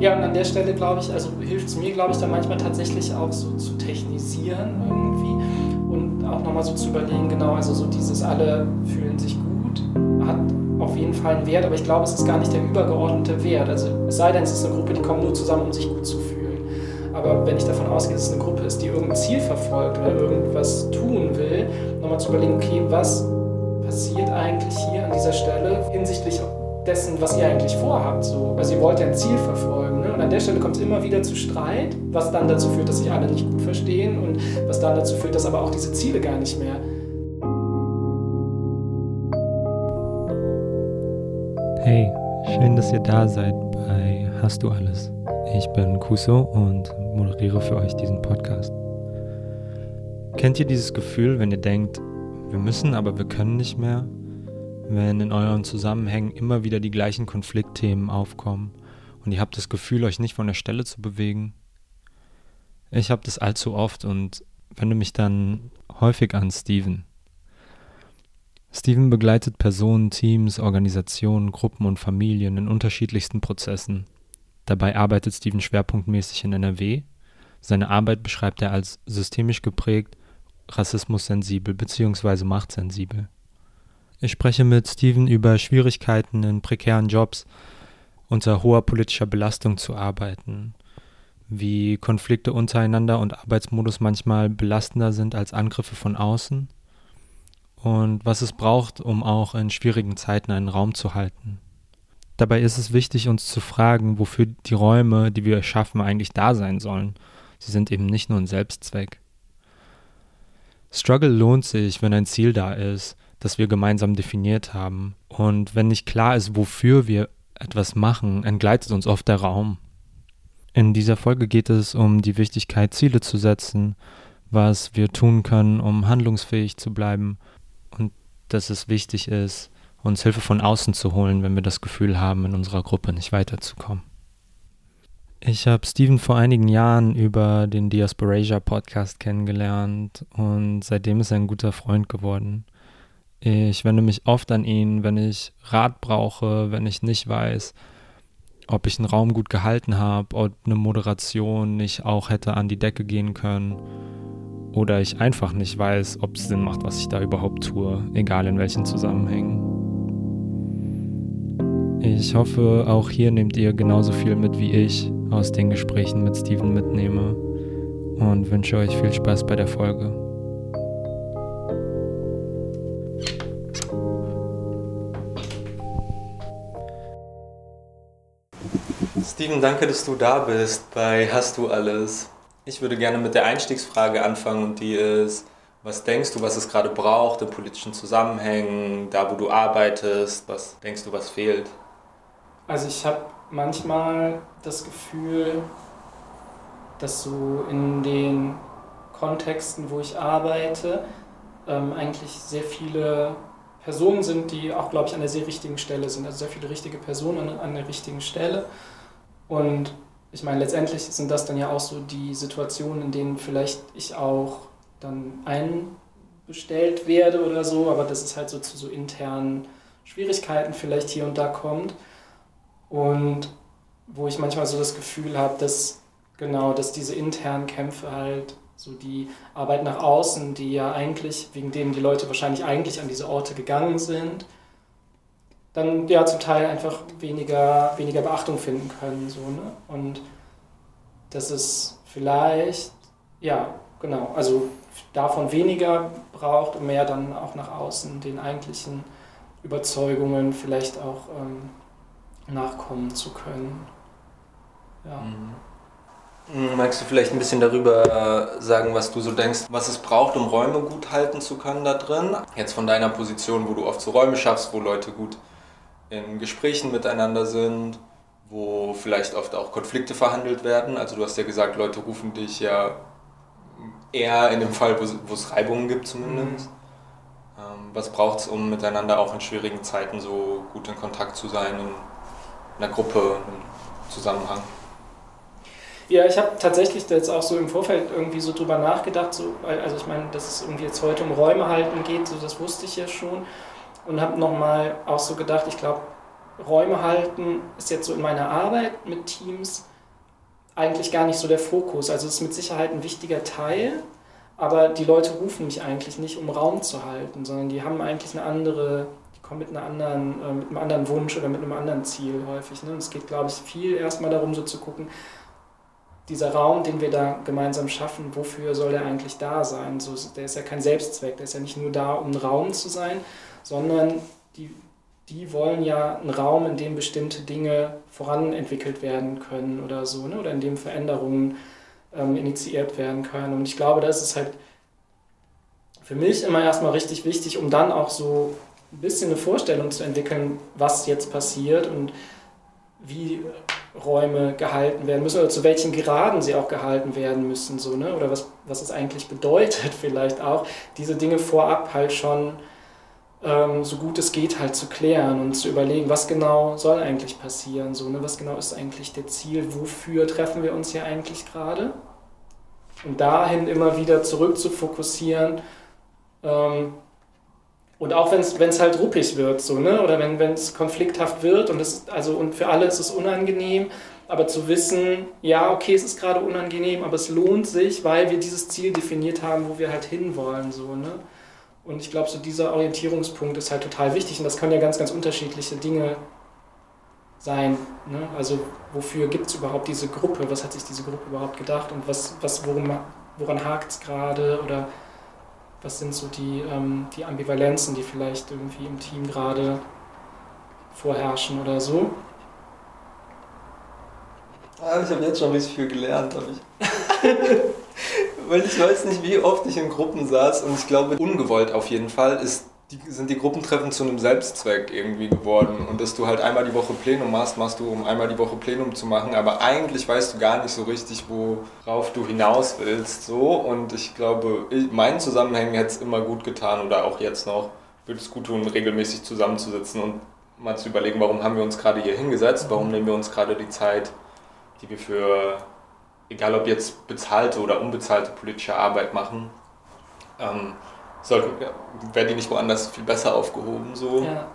Ja, und an der Stelle, glaube ich, also hilft es mir, glaube ich, dann manchmal tatsächlich auch so zu technisieren irgendwie und auch nochmal so zu überlegen, genau, also so dieses alle fühlen sich gut, hat auf jeden Fall einen Wert, aber ich glaube, es ist gar nicht der übergeordnete Wert. Also es sei denn, es ist eine Gruppe, die kommt nur zusammen, um sich gut zu fühlen. Aber wenn ich davon ausgehe, dass es eine Gruppe ist, die irgendein Ziel verfolgt oder irgendwas tun will, nochmal zu überlegen, okay, was passiert eigentlich hier an dieser Stelle hinsichtlich dessen, was ihr eigentlich vorhabt. So. Also ihr wollt ja ein Ziel verfolgen. Und an der Stelle kommt es immer wieder zu Streit, was dann dazu führt, dass sich alle nicht gut verstehen und was dann dazu führt, dass aber auch diese Ziele gar nicht mehr Hey, schön, dass ihr da seid bei Hast du alles? Ich bin Kuso und moderiere für euch diesen Podcast. Kennt ihr dieses Gefühl, wenn ihr denkt, wir müssen, aber wir können nicht mehr? Wenn in euren Zusammenhängen immer wieder die gleichen Konfliktthemen aufkommen und ihr habt das Gefühl, euch nicht von der Stelle zu bewegen? Ich habe das allzu oft und wende mich dann häufig an Steven. Steven begleitet Personen, Teams, Organisationen, Gruppen und Familien in unterschiedlichsten Prozessen. Dabei arbeitet Steven schwerpunktmäßig in NRW. Seine Arbeit beschreibt er als systemisch geprägt, rassismussensibel bzw. machtsensibel. Ich spreche mit Steven über Schwierigkeiten in prekären Jobs, unter hoher politischer Belastung zu arbeiten, wie Konflikte untereinander und Arbeitsmodus manchmal belastender sind als Angriffe von außen und was es braucht, um auch in schwierigen Zeiten einen Raum zu halten. Dabei ist es wichtig, uns zu fragen, wofür die Räume, die wir schaffen, eigentlich da sein sollen. Sie sind eben nicht nur ein Selbstzweck. Struggle lohnt sich, wenn ein Ziel da ist, das wir gemeinsam definiert haben. Und wenn nicht klar ist, wofür wir etwas machen, entgleitet uns oft der Raum. In dieser Folge geht es um die Wichtigkeit, Ziele zu setzen, was wir tun können, um handlungsfähig zu bleiben und dass es wichtig ist, uns Hilfe von außen zu holen, wenn wir das Gefühl haben, in unserer Gruppe nicht weiterzukommen. Ich habe Steven vor einigen Jahren über den Diasporasia Podcast kennengelernt und seitdem ist er ein guter Freund geworden. Ich wende mich oft an ihn, wenn ich Rat brauche, wenn ich nicht weiß, ob ich einen Raum gut gehalten habe, ob eine Moderation nicht auch hätte an die Decke gehen können oder ich einfach nicht weiß, ob es Sinn macht, was ich da überhaupt tue, egal in welchen Zusammenhängen. Ich hoffe, auch hier nehmt ihr genauso viel mit wie ich aus den Gesprächen mit Steven mitnehme und wünsche euch viel Spaß bei der Folge. Steven, danke, dass du da bist bei Hast du alles? Ich würde gerne mit der Einstiegsfrage anfangen und die ist, was denkst du, was es gerade braucht in politischen Zusammenhängen, da wo du arbeitest? Was denkst du, was fehlt? Also ich habe manchmal das Gefühl, dass so in den Kontexten, wo ich arbeite, ähm, eigentlich sehr viele Personen sind, die auch, glaube ich, an der sehr richtigen Stelle sind. Also sehr viele richtige Personen an, an der richtigen Stelle. Und ich meine, letztendlich sind das dann ja auch so die Situationen, in denen vielleicht ich auch dann einbestellt werde oder so, aber das ist halt so zu so internen Schwierigkeiten vielleicht hier und da kommt. Und wo ich manchmal so das Gefühl habe, dass genau, dass diese internen Kämpfe halt so die Arbeit nach außen, die ja eigentlich, wegen denen die Leute wahrscheinlich eigentlich an diese Orte gegangen sind, dann ja zum Teil einfach weniger, weniger Beachtung finden können. So, ne? Und dass es vielleicht, ja, genau, also davon weniger braucht und mehr dann auch nach außen den eigentlichen Überzeugungen vielleicht auch ähm, nachkommen zu können. Ja. Mhm. Magst du vielleicht ein bisschen darüber äh, sagen, was du so denkst, was es braucht, um Räume gut halten zu können da drin? Jetzt von deiner Position, wo du oft so Räume schaffst, wo Leute gut in Gesprächen miteinander sind, wo vielleicht oft auch Konflikte verhandelt werden. Also du hast ja gesagt, Leute rufen dich ja eher in dem Fall, wo es Reibungen gibt zumindest. Mhm. Ähm, was braucht es, um miteinander auch in schwierigen Zeiten so gut in Kontakt zu sein, in einer Gruppe, im Zusammenhang? Ja, ich habe tatsächlich jetzt auch so im Vorfeld irgendwie so drüber nachgedacht, so, also ich meine, dass es irgendwie jetzt heute um Räume halten geht, so das wusste ich ja schon und habe nochmal auch so gedacht, ich glaube, Räume halten ist jetzt so in meiner Arbeit mit Teams eigentlich gar nicht so der Fokus. Also es ist mit Sicherheit ein wichtiger Teil, aber die Leute rufen mich eigentlich nicht, um Raum zu halten, sondern die haben eigentlich eine andere, die kommen mit, einer anderen, äh, mit einem anderen Wunsch oder mit einem anderen Ziel häufig. Ne? Und es geht, glaube ich, viel erstmal darum, so zu gucken, dieser Raum, den wir da gemeinsam schaffen, wofür soll der eigentlich da sein? So, der ist ja kein Selbstzweck, der ist ja nicht nur da, um Raum zu sein, sondern die, die wollen ja einen Raum, in dem bestimmte Dinge voranentwickelt werden können oder so, ne? oder in dem Veränderungen ähm, initiiert werden können. Und ich glaube, das ist halt für mich immer erstmal richtig wichtig, um dann auch so ein bisschen eine Vorstellung zu entwickeln, was jetzt passiert und wie Räume gehalten werden müssen oder zu welchen Graden sie auch gehalten werden müssen, so, ne? oder was, was es eigentlich bedeutet vielleicht auch, diese Dinge vorab halt schon ähm, so gut es geht halt zu klären und zu überlegen, was genau soll eigentlich passieren, so, ne? was genau ist eigentlich der Ziel, wofür treffen wir uns hier eigentlich gerade und dahin immer wieder zurück zu fokussieren, ähm, und auch wenn es halt ruppig wird, so, ne? oder wenn es konflikthaft wird und, das, also, und für alle ist es unangenehm, aber zu wissen, ja, okay, es ist gerade unangenehm, aber es lohnt sich, weil wir dieses Ziel definiert haben, wo wir halt hinwollen. So, ne? Und ich glaube, so dieser Orientierungspunkt ist halt total wichtig und das können ja ganz, ganz unterschiedliche Dinge sein. Ne? Also wofür gibt es überhaupt diese Gruppe? Was hat sich diese Gruppe überhaupt gedacht und was, was, worum, woran hakt es gerade? Oder was sind so die, ähm, die Ambivalenzen, die vielleicht irgendwie im Team gerade vorherrschen oder so. Ah, ich habe jetzt schon richtig viel gelernt, habe ich. Weil ich weiß nicht, wie oft ich in Gruppen saß und ich glaube, ungewollt auf jeden Fall ist die, sind die Gruppentreffen zu einem Selbstzweck irgendwie geworden. Und dass du halt einmal die Woche Plenum machst, machst du, um einmal die Woche Plenum zu machen. Aber eigentlich weißt du gar nicht so richtig, worauf du hinaus willst. So. Und ich glaube, meinen Zusammenhängen hätte es immer gut getan oder auch jetzt noch, würde es gut tun, regelmäßig zusammenzusitzen und mal zu überlegen, warum haben wir uns gerade hier hingesetzt, warum nehmen wir uns gerade die Zeit, die wir für, egal ob jetzt bezahlte oder unbezahlte politische Arbeit machen. Ähm, sollten, wäre die nicht woanders viel besser aufgehoben. So. Ja.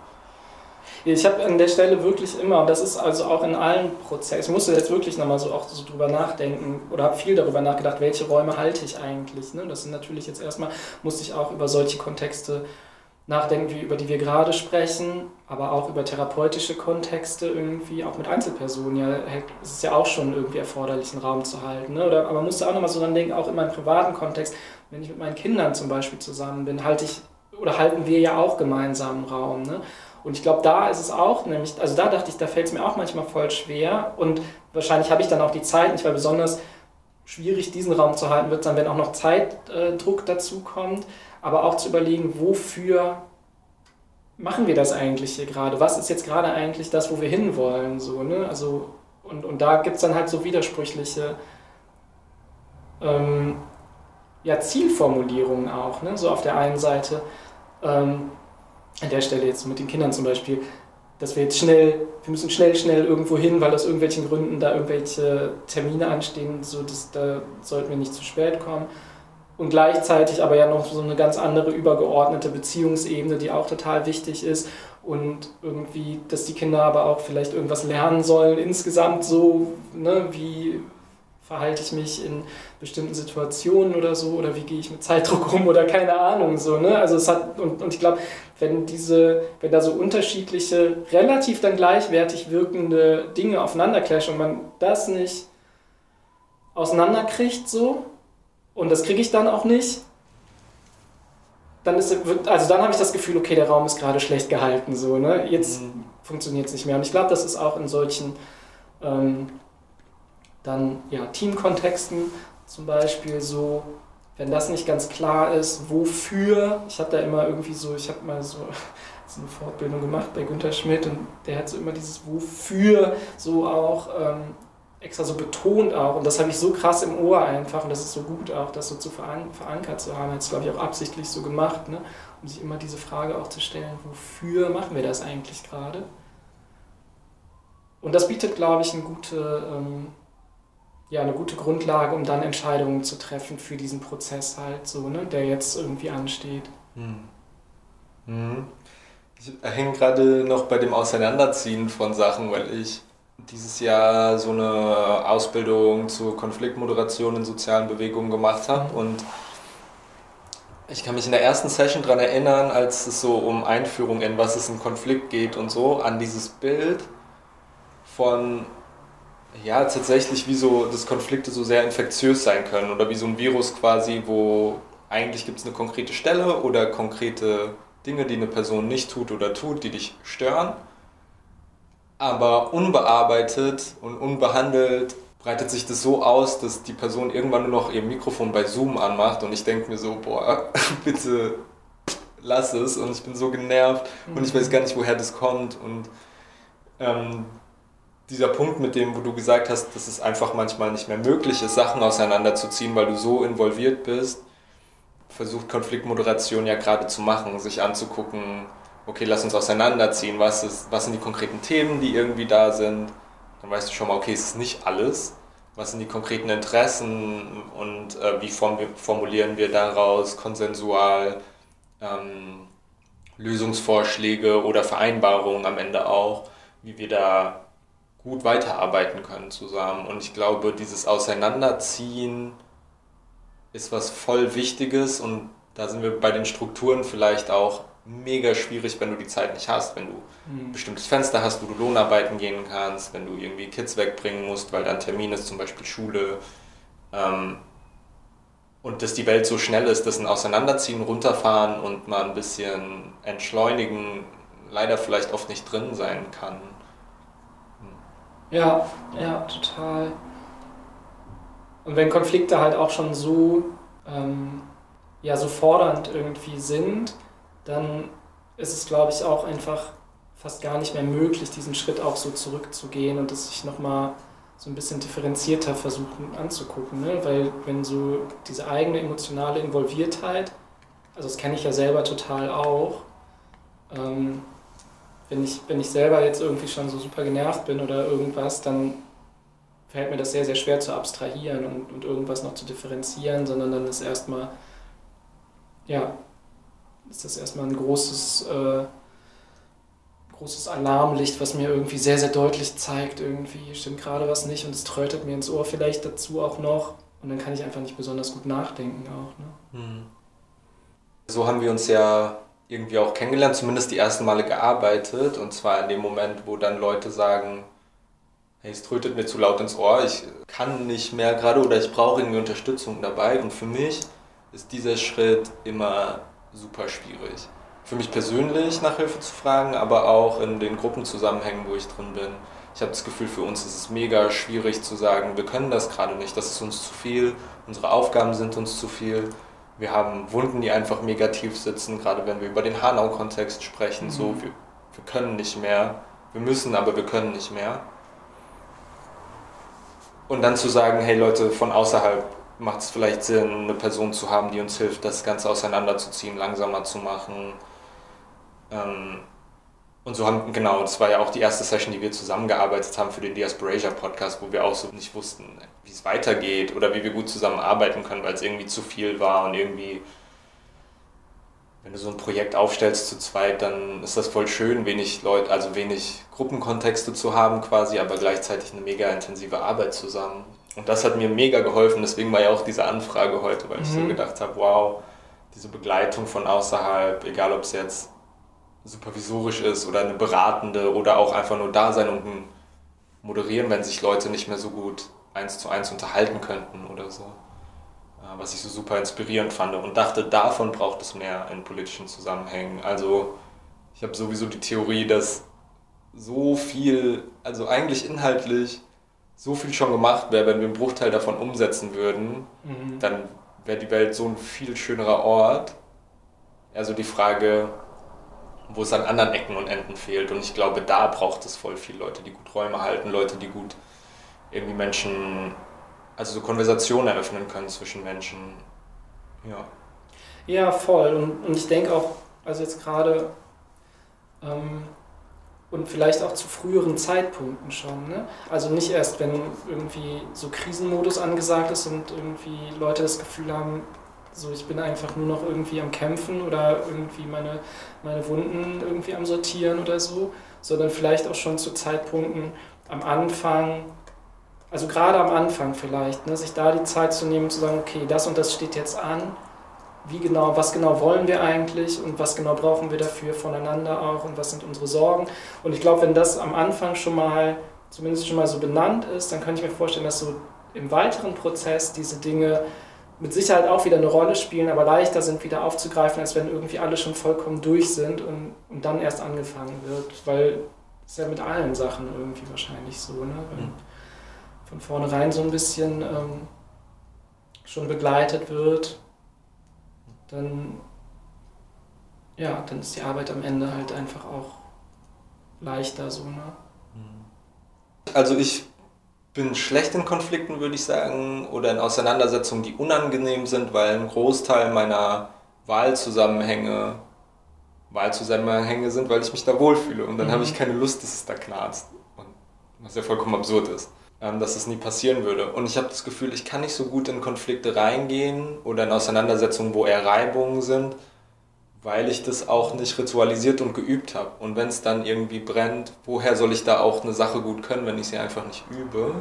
Ich habe an der Stelle wirklich immer, und das ist also auch in allen Prozessen, ich musste jetzt wirklich nochmal so auch so drüber nachdenken oder habe viel darüber nachgedacht, welche Räume halte ich eigentlich. Ne? Das sind natürlich jetzt erstmal, musste ich auch über solche Kontexte nachdenken, über die wir gerade sprechen, aber auch über therapeutische Kontexte irgendwie, auch mit Einzelpersonen. Ja, es ist ja auch schon irgendwie erforderlich, einen Raum zu halten. Ne? Oder, aber man musste auch nochmal so dran denken, auch in meinem privaten Kontext, wenn ich mit meinen Kindern zum Beispiel zusammen bin, halte ich oder halten wir ja auch gemeinsam einen Raum. Ne? Und ich glaube, da ist es auch nämlich, also da dachte ich, da fällt es mir auch manchmal voll schwer und wahrscheinlich habe ich dann auch die Zeit nicht, weil besonders schwierig diesen Raum zu halten wird, dann wenn auch noch Zeitdruck dazu kommt aber auch zu überlegen, wofür machen wir das eigentlich hier gerade? Was ist jetzt gerade eigentlich das, wo wir hinwollen? So, ne? also, und, und da gibt es dann halt so widersprüchliche ähm, ja, Zielformulierungen auch. Ne? So auf der einen Seite, ähm, an der Stelle jetzt mit den Kindern zum Beispiel, dass wir jetzt schnell, wir müssen schnell, schnell irgendwo hin, weil aus irgendwelchen Gründen da irgendwelche Termine anstehen, so dass, da sollten wir nicht zu spät kommen und gleichzeitig aber ja noch so eine ganz andere übergeordnete Beziehungsebene, die auch total wichtig ist und irgendwie, dass die Kinder aber auch vielleicht irgendwas lernen sollen insgesamt so, ne, wie verhalte ich mich in bestimmten Situationen oder so oder wie gehe ich mit Zeitdruck um oder keine Ahnung so, ne? Also es hat und, und ich glaube, wenn diese wenn da so unterschiedliche relativ dann gleichwertig wirkende Dinge aufeinander clashen und man das nicht auseinanderkriegt so, und das kriege ich dann auch nicht, dann ist also dann habe ich das Gefühl, okay, der Raum ist gerade schlecht gehalten, so, ne? Jetzt mhm. funktioniert es nicht mehr. Und ich glaube, das ist auch in solchen ähm, dann ja, Teamkontexten zum Beispiel so, wenn das nicht ganz klar ist, wofür, ich habe da immer irgendwie so, ich habe mal so, so eine Fortbildung gemacht bei Günter Schmidt und der hat so immer dieses Wofür so auch ähm, extra so betont auch. Und das habe ich so krass im Ohr einfach. Und das ist so gut auch, das so zu verankert zu haben. Es, glaube ich, auch absichtlich so gemacht, ne? um sich immer diese Frage auch zu stellen, wofür machen wir das eigentlich gerade? Und das bietet, glaube ich, eine gute, ähm, ja, eine gute Grundlage, um dann Entscheidungen zu treffen für diesen Prozess halt so, ne? der jetzt irgendwie ansteht. Hm. Hm. Ich hänge gerade noch bei dem Auseinanderziehen von Sachen, weil ich dieses Jahr so eine Ausbildung zur Konfliktmoderation in sozialen Bewegungen gemacht habe und ich kann mich in der ersten Session daran erinnern, als es so um Einführung in was es ein Konflikt geht und so, an dieses Bild von, ja, tatsächlich wie so, dass Konflikte so sehr infektiös sein können oder wie so ein Virus quasi, wo eigentlich gibt es eine konkrete Stelle oder konkrete Dinge, die eine Person nicht tut oder tut, die dich stören. Aber unbearbeitet und unbehandelt breitet sich das so aus, dass die Person irgendwann nur noch ihr Mikrofon bei Zoom anmacht und ich denke mir so, boah, bitte lass es und ich bin so genervt und ich weiß gar nicht, woher das kommt und ähm, dieser Punkt mit dem, wo du gesagt hast, dass es einfach manchmal nicht mehr möglich ist, Sachen auseinanderzuziehen, weil du so involviert bist, versucht Konfliktmoderation ja gerade zu machen, sich anzugucken, okay, lass uns auseinanderziehen, was, ist, was sind die konkreten Themen, die irgendwie da sind. Dann weißt du schon mal, okay, es ist nicht alles. Was sind die konkreten Interessen und äh, wie formulieren wir daraus konsensual ähm, Lösungsvorschläge oder Vereinbarungen am Ende auch, wie wir da gut weiterarbeiten können zusammen. Und ich glaube, dieses Auseinanderziehen ist was voll Wichtiges und da sind wir bei den Strukturen vielleicht auch mega schwierig, wenn du die Zeit nicht hast, wenn du mhm. ein bestimmtes Fenster hast, wo du Lohnarbeiten gehen kannst, wenn du irgendwie Kids wegbringen musst, weil dann Termin ist, zum Beispiel Schule. Ähm, und dass die Welt so schnell ist, dass ein Auseinanderziehen, runterfahren und mal ein bisschen entschleunigen leider vielleicht oft nicht drin sein kann. Ja, ja, total. Und wenn Konflikte halt auch schon so, ähm, ja, so fordernd irgendwie sind, dann ist es, glaube ich, auch einfach fast gar nicht mehr möglich, diesen Schritt auch so zurückzugehen und das sich nochmal so ein bisschen differenzierter versuchen anzugucken. Ne? Weil wenn so diese eigene emotionale Involviertheit, also das kenne ich ja selber total auch, ähm, wenn ich, wenn ich selber jetzt irgendwie schon so super genervt bin oder irgendwas, dann fällt mir das sehr, sehr schwer zu abstrahieren und, und irgendwas noch zu differenzieren, sondern dann ist erstmal, ja, ist das erstmal ein großes, äh, großes Alarmlicht, was mir irgendwie sehr, sehr deutlich zeigt, irgendwie stimmt gerade was nicht und es trötet mir ins Ohr vielleicht dazu auch noch und dann kann ich einfach nicht besonders gut nachdenken auch. Ne? Hm. So haben wir uns ja irgendwie auch kennengelernt, zumindest die ersten Male gearbeitet. Und zwar in dem Moment, wo dann Leute sagen, hey, es trötet mir zu laut ins Ohr, ich kann nicht mehr gerade oder ich brauche irgendwie Unterstützung dabei. Und für mich ist dieser Schritt immer super schwierig. Für mich persönlich nach Hilfe zu fragen, aber auch in den Gruppenzusammenhängen, wo ich drin bin. Ich habe das Gefühl, für uns ist es mega schwierig zu sagen, wir können das gerade nicht, das ist uns zu viel, unsere Aufgaben sind uns zu viel wir haben Wunden, die einfach negativ sitzen, gerade wenn wir über den Hanau-Kontext sprechen. Mhm. So, wir, wir können nicht mehr. Wir müssen, aber wir können nicht mehr. Und dann zu sagen, hey Leute, von außerhalb macht es vielleicht Sinn, eine Person zu haben, die uns hilft, das Ganze auseinanderzuziehen, langsamer zu machen. Ähm, und so haben, genau, das war ja auch die erste Session, die wir zusammengearbeitet haben für den Diasporasia Podcast, wo wir auch so nicht wussten, wie es weitergeht oder wie wir gut zusammenarbeiten können, weil es irgendwie zu viel war und irgendwie, wenn du so ein Projekt aufstellst zu zweit, dann ist das voll schön, wenig Leute, also wenig Gruppenkontexte zu haben quasi, aber gleichzeitig eine mega intensive Arbeit zusammen. Und das hat mir mega geholfen, deswegen war ja auch diese Anfrage heute, weil ich so mhm. gedacht habe, wow, diese Begleitung von außerhalb, egal ob es jetzt supervisorisch ist oder eine beratende oder auch einfach nur da sein und moderieren, wenn sich Leute nicht mehr so gut eins zu eins unterhalten könnten oder so. Äh, was ich so super inspirierend fand und dachte, davon braucht es mehr in politischen Zusammenhängen. Also ich habe sowieso die Theorie, dass so viel, also eigentlich inhaltlich so viel schon gemacht wäre, wenn wir einen Bruchteil davon umsetzen würden, mhm. dann wäre die Welt so ein viel schönerer Ort. Also die Frage, wo es an anderen Ecken und Enden fehlt. Und ich glaube, da braucht es voll viele Leute, die gut Räume halten, Leute, die gut irgendwie Menschen, also so Konversationen eröffnen können zwischen Menschen. Ja. Ja, voll. Und, und ich denke auch, also jetzt gerade ähm, und vielleicht auch zu früheren Zeitpunkten schon. Ne? Also nicht erst, wenn irgendwie so Krisenmodus angesagt ist und irgendwie Leute das Gefühl haben, so ich bin einfach nur noch irgendwie am Kämpfen oder irgendwie meine, meine Wunden irgendwie am Sortieren oder so, sondern vielleicht auch schon zu Zeitpunkten am Anfang, also gerade am Anfang vielleicht, ne, sich da die Zeit zu nehmen, zu sagen, okay, das und das steht jetzt an, wie genau, was genau wollen wir eigentlich und was genau brauchen wir dafür voneinander auch und was sind unsere Sorgen. Und ich glaube, wenn das am Anfang schon mal, zumindest schon mal so benannt ist, dann kann ich mir vorstellen, dass so im weiteren Prozess diese Dinge mit Sicherheit auch wieder eine Rolle spielen, aber leichter sind wieder aufzugreifen, als wenn irgendwie alle schon vollkommen durch sind und, und dann erst angefangen wird. Weil es ja mit allen Sachen irgendwie wahrscheinlich so, ne? Wenn mhm. von vornherein so ein bisschen ähm, schon begleitet wird, dann, ja, dann ist die Arbeit am Ende halt einfach auch leichter so, ne? Also ich bin schlecht in Konflikten, würde ich sagen, oder in Auseinandersetzungen, die unangenehm sind, weil ein Großteil meiner Wahlzusammenhänge Wahlzusammenhänge sind, weil ich mich da wohlfühle. Und dann mhm. habe ich keine Lust, dass es da knarzt. Und was ja vollkommen absurd ist, dass es nie passieren würde. Und ich habe das Gefühl, ich kann nicht so gut in Konflikte reingehen oder in Auseinandersetzungen, wo eher Reibungen sind, weil ich das auch nicht ritualisiert und geübt habe. Und wenn es dann irgendwie brennt, woher soll ich da auch eine Sache gut können, wenn ich sie einfach nicht übe?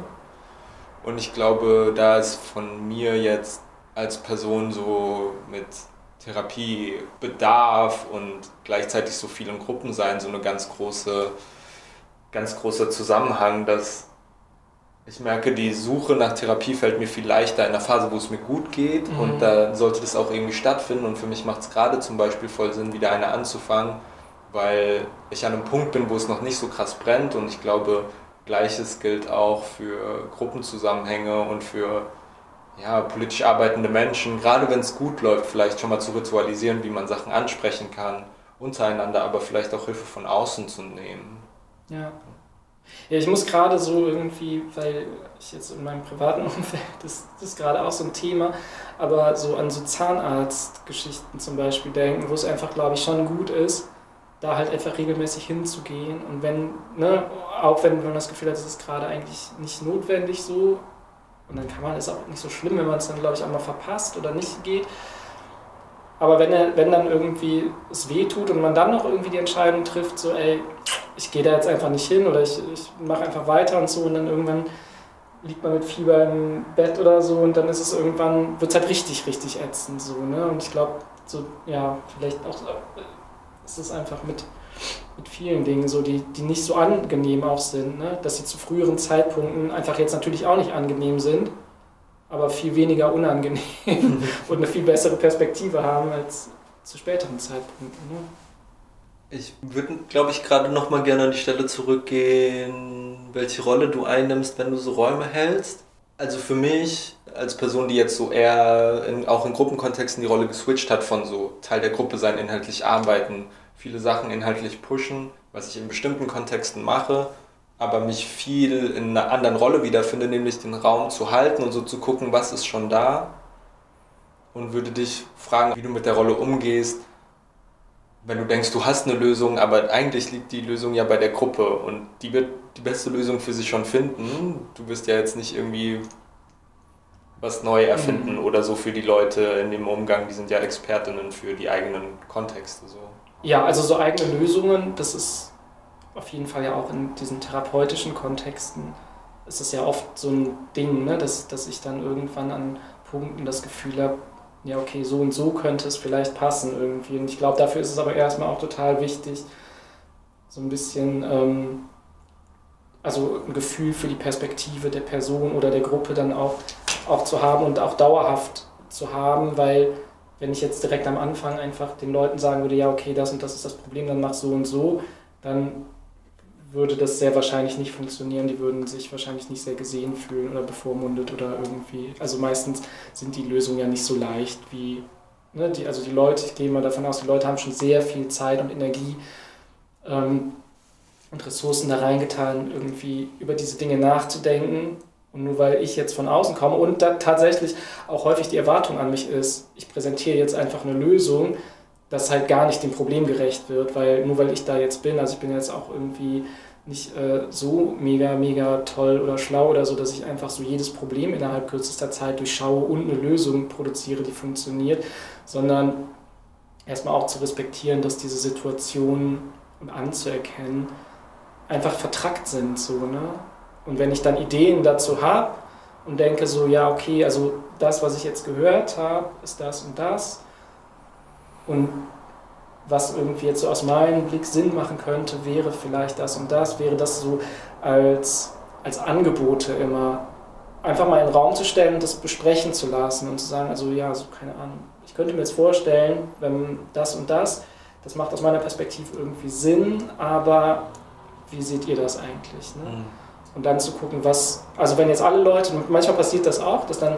Und ich glaube, da ist von mir jetzt als Person so mit Therapiebedarf und gleichzeitig so viel in Gruppen sein, so eine ganz große, ganz großer Zusammenhang, dass ich merke, die Suche nach Therapie fällt mir viel leichter in der Phase, wo es mir gut geht mhm. und da sollte das auch irgendwie stattfinden und für mich macht es gerade zum Beispiel voll Sinn, wieder eine anzufangen, weil ich an einem Punkt bin, wo es noch nicht so krass brennt und ich glaube, gleiches gilt auch für Gruppenzusammenhänge und für ja, politisch arbeitende Menschen, gerade wenn es gut läuft, vielleicht schon mal zu ritualisieren, wie man Sachen ansprechen kann, untereinander, aber vielleicht auch Hilfe von außen zu nehmen. Ja. Ja, ich muss gerade so irgendwie, weil ich jetzt in meinem privaten Umfeld, das, das ist gerade auch so ein Thema, aber so an so Zahnarztgeschichten zum Beispiel denken, wo es einfach, glaube ich, schon gut ist, da halt einfach regelmäßig hinzugehen. Und wenn, ne, auch wenn man das Gefühl hat, es ist gerade eigentlich nicht notwendig so, und dann kann man, ist auch nicht so schlimm, wenn man es dann, glaube ich, einmal verpasst oder nicht geht. Aber wenn, er, wenn dann irgendwie es weh tut und man dann noch irgendwie die Entscheidung trifft, so, ey, ich gehe da jetzt einfach nicht hin oder ich, ich mache einfach weiter und so und dann irgendwann liegt man mit Fieber im Bett oder so und dann ist es irgendwann, wird es halt richtig, richtig ätzend so, ne? Und ich glaube, so, ja, vielleicht auch ist es einfach mit, mit vielen Dingen so, die, die nicht so angenehm auch sind, ne? Dass sie zu früheren Zeitpunkten einfach jetzt natürlich auch nicht angenehm sind, aber viel weniger unangenehm und eine viel bessere Perspektive haben als zu späteren Zeitpunkten. Ne? Ich würde, glaube ich, gerade noch mal gerne an die Stelle zurückgehen, welche Rolle du einnimmst, wenn du so Räume hältst. Also für mich, als Person, die jetzt so eher in, auch in Gruppenkontexten die Rolle geswitcht hat von so Teil der Gruppe sein, inhaltlich arbeiten, viele Sachen inhaltlich pushen, was ich in bestimmten Kontexten mache, aber mich viel in einer anderen Rolle wiederfinde, nämlich den Raum zu halten und so zu gucken, was ist schon da und würde dich fragen, wie du mit der Rolle umgehst, wenn du denkst, du hast eine Lösung, aber eigentlich liegt die Lösung ja bei der Gruppe und die wird die beste Lösung für sich schon finden. Du wirst ja jetzt nicht irgendwie was neu erfinden mhm. oder so für die Leute in dem Umgang. Die sind ja Expertinnen für die eigenen Kontexte. So. Ja, also so eigene Lösungen, das ist auf jeden Fall ja auch in diesen therapeutischen Kontexten, ist es ja oft so ein Ding, ne? dass, dass ich dann irgendwann an Punkten das Gefühl habe, ja, okay, so und so könnte es vielleicht passen irgendwie. Und ich glaube, dafür ist es aber erstmal auch total wichtig, so ein bisschen, ähm, also ein Gefühl für die Perspektive der Person oder der Gruppe dann auch, auch zu haben und auch dauerhaft zu haben, weil wenn ich jetzt direkt am Anfang einfach den Leuten sagen würde, ja, okay, das und das ist das Problem, dann mach so und so, dann würde das sehr wahrscheinlich nicht funktionieren. Die würden sich wahrscheinlich nicht sehr gesehen fühlen oder bevormundet oder irgendwie. Also meistens sind die Lösungen ja nicht so leicht wie. Ne, die, also die Leute, ich gehe mal davon aus, die Leute haben schon sehr viel Zeit und Energie ähm, und Ressourcen da reingetan, irgendwie über diese Dinge nachzudenken. Und nur weil ich jetzt von außen komme und da tatsächlich auch häufig die Erwartung an mich ist, ich präsentiere jetzt einfach eine Lösung, das halt gar nicht dem Problem gerecht wird, weil nur weil ich da jetzt bin, also ich bin jetzt auch irgendwie nicht äh, so mega, mega toll oder schlau oder so, dass ich einfach so jedes Problem innerhalb kürzester Zeit durchschaue und eine Lösung produziere, die funktioniert, sondern erstmal auch zu respektieren, dass diese Situationen und anzuerkennen einfach vertrackt sind. So, ne? Und wenn ich dann Ideen dazu habe und denke so, ja, okay, also das, was ich jetzt gehört habe, ist das und das. Und was irgendwie jetzt so aus meinem Blick Sinn machen könnte, wäre vielleicht das und das, wäre das so als, als Angebote immer einfach mal in den Raum zu stellen und das besprechen zu lassen und zu sagen, also ja, so keine Ahnung, ich könnte mir jetzt vorstellen, wenn das und das, das macht aus meiner Perspektive irgendwie Sinn, aber wie seht ihr das eigentlich? Ne? Mhm. Und dann zu gucken, was, also wenn jetzt alle Leute, manchmal passiert das auch, dass dann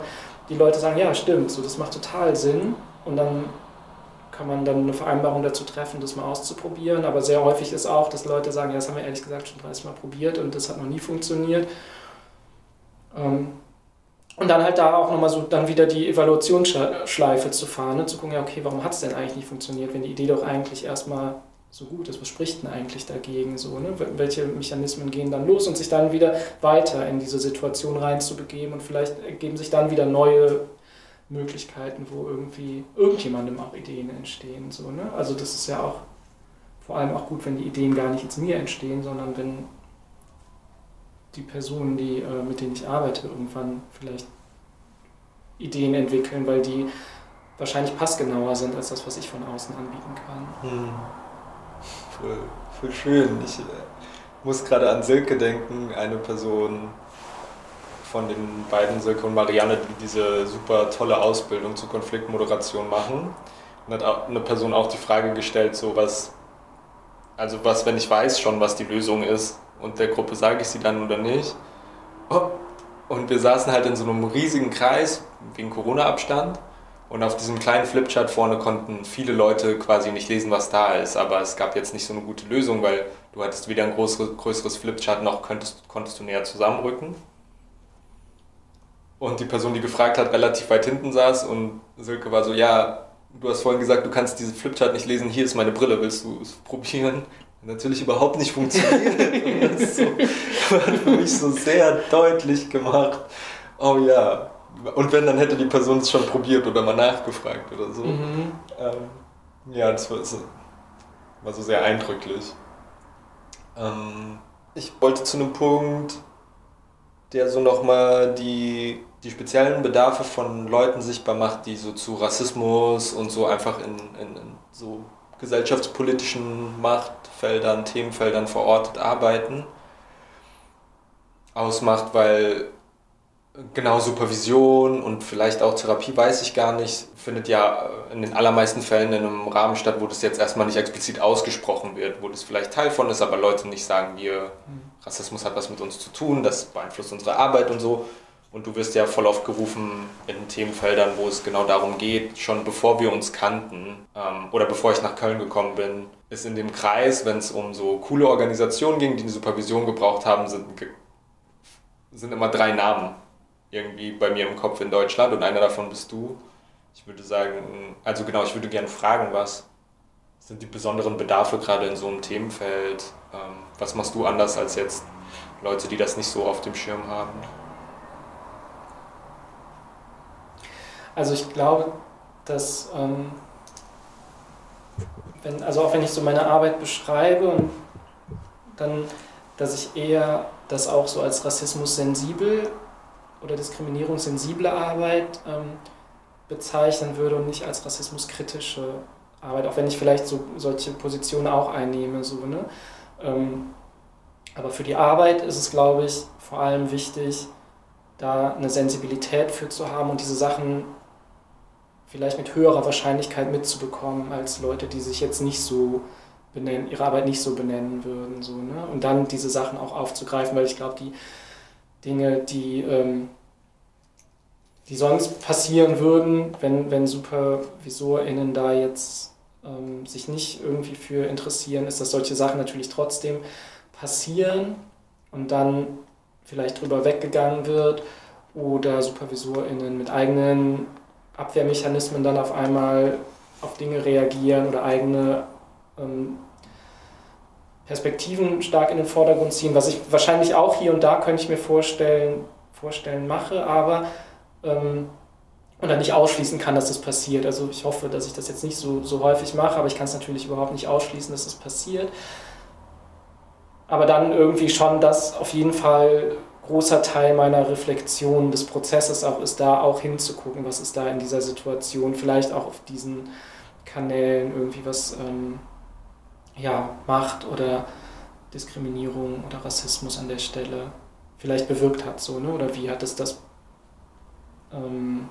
die Leute sagen, ja, stimmt, so das macht total Sinn und dann kann man dann eine Vereinbarung dazu treffen, das mal auszuprobieren. Aber sehr häufig ist auch, dass Leute sagen, ja, das haben wir ehrlich gesagt schon 30 Mal probiert und das hat noch nie funktioniert. Ähm, und dann halt da auch nochmal so dann wieder die Evaluationsschleife zu fahren, ne? zu gucken, ja, okay, warum hat es denn eigentlich nicht funktioniert, wenn die Idee doch eigentlich erstmal so gut ist, was spricht denn eigentlich dagegen so, ne? welche Mechanismen gehen dann los und sich dann wieder weiter in diese Situation reinzubegeben und vielleicht ergeben sich dann wieder neue Möglichkeiten, wo irgendwie irgendjemandem auch Ideen entstehen. So, ne? Also das ist ja auch vor allem auch gut, wenn die Ideen gar nicht jetzt mir entstehen, sondern wenn die Personen, die, äh, mit denen ich arbeite, irgendwann vielleicht Ideen entwickeln, weil die wahrscheinlich passgenauer sind als das, was ich von außen anbieten kann. Hm. Voll, voll schön. Ich äh, muss gerade an Silke denken, eine Person, von den beiden, Silke und Marianne, die diese super tolle Ausbildung zur Konfliktmoderation machen. Und hat eine Person auch die Frage gestellt, so was, also was, wenn ich weiß schon, was die Lösung ist und der Gruppe sage ich sie dann oder nicht. Und wir saßen halt in so einem riesigen Kreis wegen Corona-Abstand und auf diesem kleinen Flipchart vorne konnten viele Leute quasi nicht lesen, was da ist, aber es gab jetzt nicht so eine gute Lösung, weil du hattest weder ein größeres, größeres Flipchart noch könntest, konntest du näher zusammenrücken und die Person, die gefragt hat, relativ weit hinten saß und Silke war so, ja, du hast vorhin gesagt, du kannst diese Flipchart nicht lesen, hier ist meine Brille, willst du es probieren? Natürlich überhaupt nicht funktioniert. und das so, hat für mich so sehr deutlich gemacht, oh ja. Und wenn, dann hätte die Person es schon probiert oder mal nachgefragt oder so. Mhm. Ähm, ja, das war so, war so sehr eindrücklich. Ähm, ich wollte zu einem Punkt, der so nochmal die die speziellen Bedarfe von Leuten sichtbar macht, die so zu Rassismus und so einfach in, in, in so gesellschaftspolitischen Machtfeldern, Themenfeldern verortet arbeiten, ausmacht, weil genau Supervision und vielleicht auch Therapie, weiß ich gar nicht, findet ja in den allermeisten Fällen in einem Rahmen statt, wo das jetzt erstmal nicht explizit ausgesprochen wird, wo das vielleicht Teil von ist, aber Leute nicht sagen, wir, Rassismus hat was mit uns zu tun, das beeinflusst unsere Arbeit und so, und du wirst ja voll oft gerufen in Themenfeldern, wo es genau darum geht, schon bevor wir uns kannten ähm, oder bevor ich nach Köln gekommen bin, ist in dem Kreis, wenn es um so coole Organisationen ging, die eine Supervision gebraucht haben, sind, sind immer drei Namen irgendwie bei mir im Kopf in Deutschland und einer davon bist du. Ich würde sagen, also genau, ich würde gerne fragen, was sind die besonderen Bedarfe gerade in so einem Themenfeld? Ähm, was machst du anders als jetzt Leute, die das nicht so auf dem Schirm haben? Also ich glaube, dass, ähm, wenn, also auch wenn ich so meine Arbeit beschreibe, dann, dass ich eher das auch so als Rassismus sensibel oder diskriminierungssensible Arbeit ähm, bezeichnen würde und nicht als rassismuskritische Arbeit, auch wenn ich vielleicht so solche Positionen auch einnehme. So, ne? Ähm, aber für die Arbeit ist es, glaube ich, vor allem wichtig, da eine Sensibilität für zu haben und diese Sachen vielleicht mit höherer Wahrscheinlichkeit mitzubekommen als Leute, die sich jetzt nicht so benennen, ihre Arbeit nicht so benennen würden. So, ne? Und dann diese Sachen auch aufzugreifen, weil ich glaube, die Dinge, die, ähm, die sonst passieren würden, wenn, wenn SupervisorInnen da jetzt ähm, sich nicht irgendwie für interessieren, ist, dass solche Sachen natürlich trotzdem passieren und dann vielleicht drüber weggegangen wird oder SupervisorInnen mit eigenen Abwehrmechanismen dann auf einmal auf Dinge reagieren oder eigene ähm, Perspektiven stark in den Vordergrund ziehen, was ich wahrscheinlich auch hier und da könnte ich mir vorstellen, vorstellen mache, aber ähm, und dann nicht ausschließen kann, dass das passiert. Also ich hoffe, dass ich das jetzt nicht so, so häufig mache, aber ich kann es natürlich überhaupt nicht ausschließen, dass das passiert. Aber dann irgendwie schon das auf jeden Fall großer Teil meiner Reflexion des Prozesses auch ist, da auch hinzugucken, was ist da in dieser Situation, vielleicht auch auf diesen Kanälen irgendwie was ähm, ja, Macht oder Diskriminierung oder Rassismus an der Stelle vielleicht bewirkt hat, so, ne? oder wie hat es das ähm,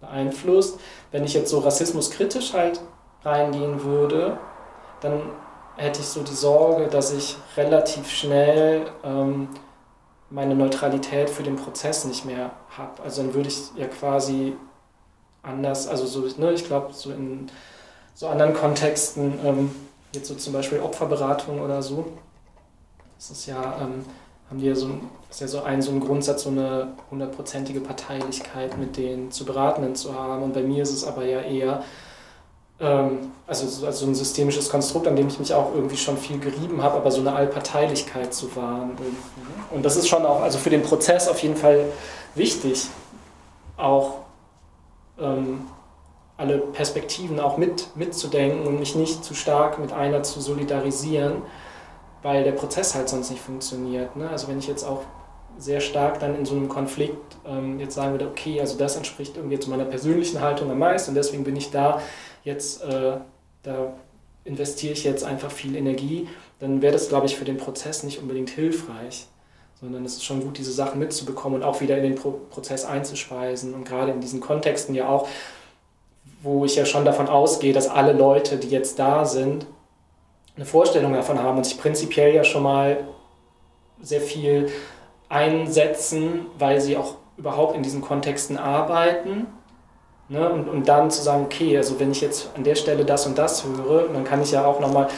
beeinflusst. Wenn ich jetzt so rassismuskritisch halt reingehen würde, dann hätte ich so die Sorge, dass ich relativ schnell ähm, meine Neutralität für den Prozess nicht mehr habe. Also dann würde ich ja quasi anders, also so, ne, ich glaube, so in so anderen Kontexten, ähm, jetzt so zum Beispiel Opferberatung oder so, das ist ja, ähm, haben die ja so, ist ja so ein, so ein Grundsatz, so eine hundertprozentige Parteilichkeit mit den zu Beratenden zu haben. Und bei mir ist es aber ja eher, ähm, also, also ein systemisches Konstrukt, an dem ich mich auch irgendwie schon viel gerieben habe, aber so eine Allparteilichkeit zu wahren. Und das ist schon auch, also für den Prozess auf jeden Fall wichtig, auch ähm, alle Perspektiven auch mit, mitzudenken und mich nicht zu stark mit einer zu solidarisieren, weil der Prozess halt sonst nicht funktioniert. Ne? Also wenn ich jetzt auch sehr stark dann in so einem Konflikt ähm, jetzt sagen würde, okay, also das entspricht irgendwie zu meiner persönlichen Haltung am meisten und deswegen bin ich da jetzt, äh, da investiere ich jetzt einfach viel Energie, dann wäre das, glaube ich, für den Prozess nicht unbedingt hilfreich, sondern es ist schon gut, diese Sachen mitzubekommen und auch wieder in den Pro Prozess einzuspeisen und gerade in diesen Kontexten ja auch, wo ich ja schon davon ausgehe, dass alle Leute, die jetzt da sind, eine Vorstellung davon haben und sich prinzipiell ja schon mal sehr viel einsetzen, weil sie auch überhaupt in diesen Kontexten arbeiten Ne? Und, und dann zu sagen, okay, also wenn ich jetzt an der Stelle das und das höre, dann kann ich ja auch nochmal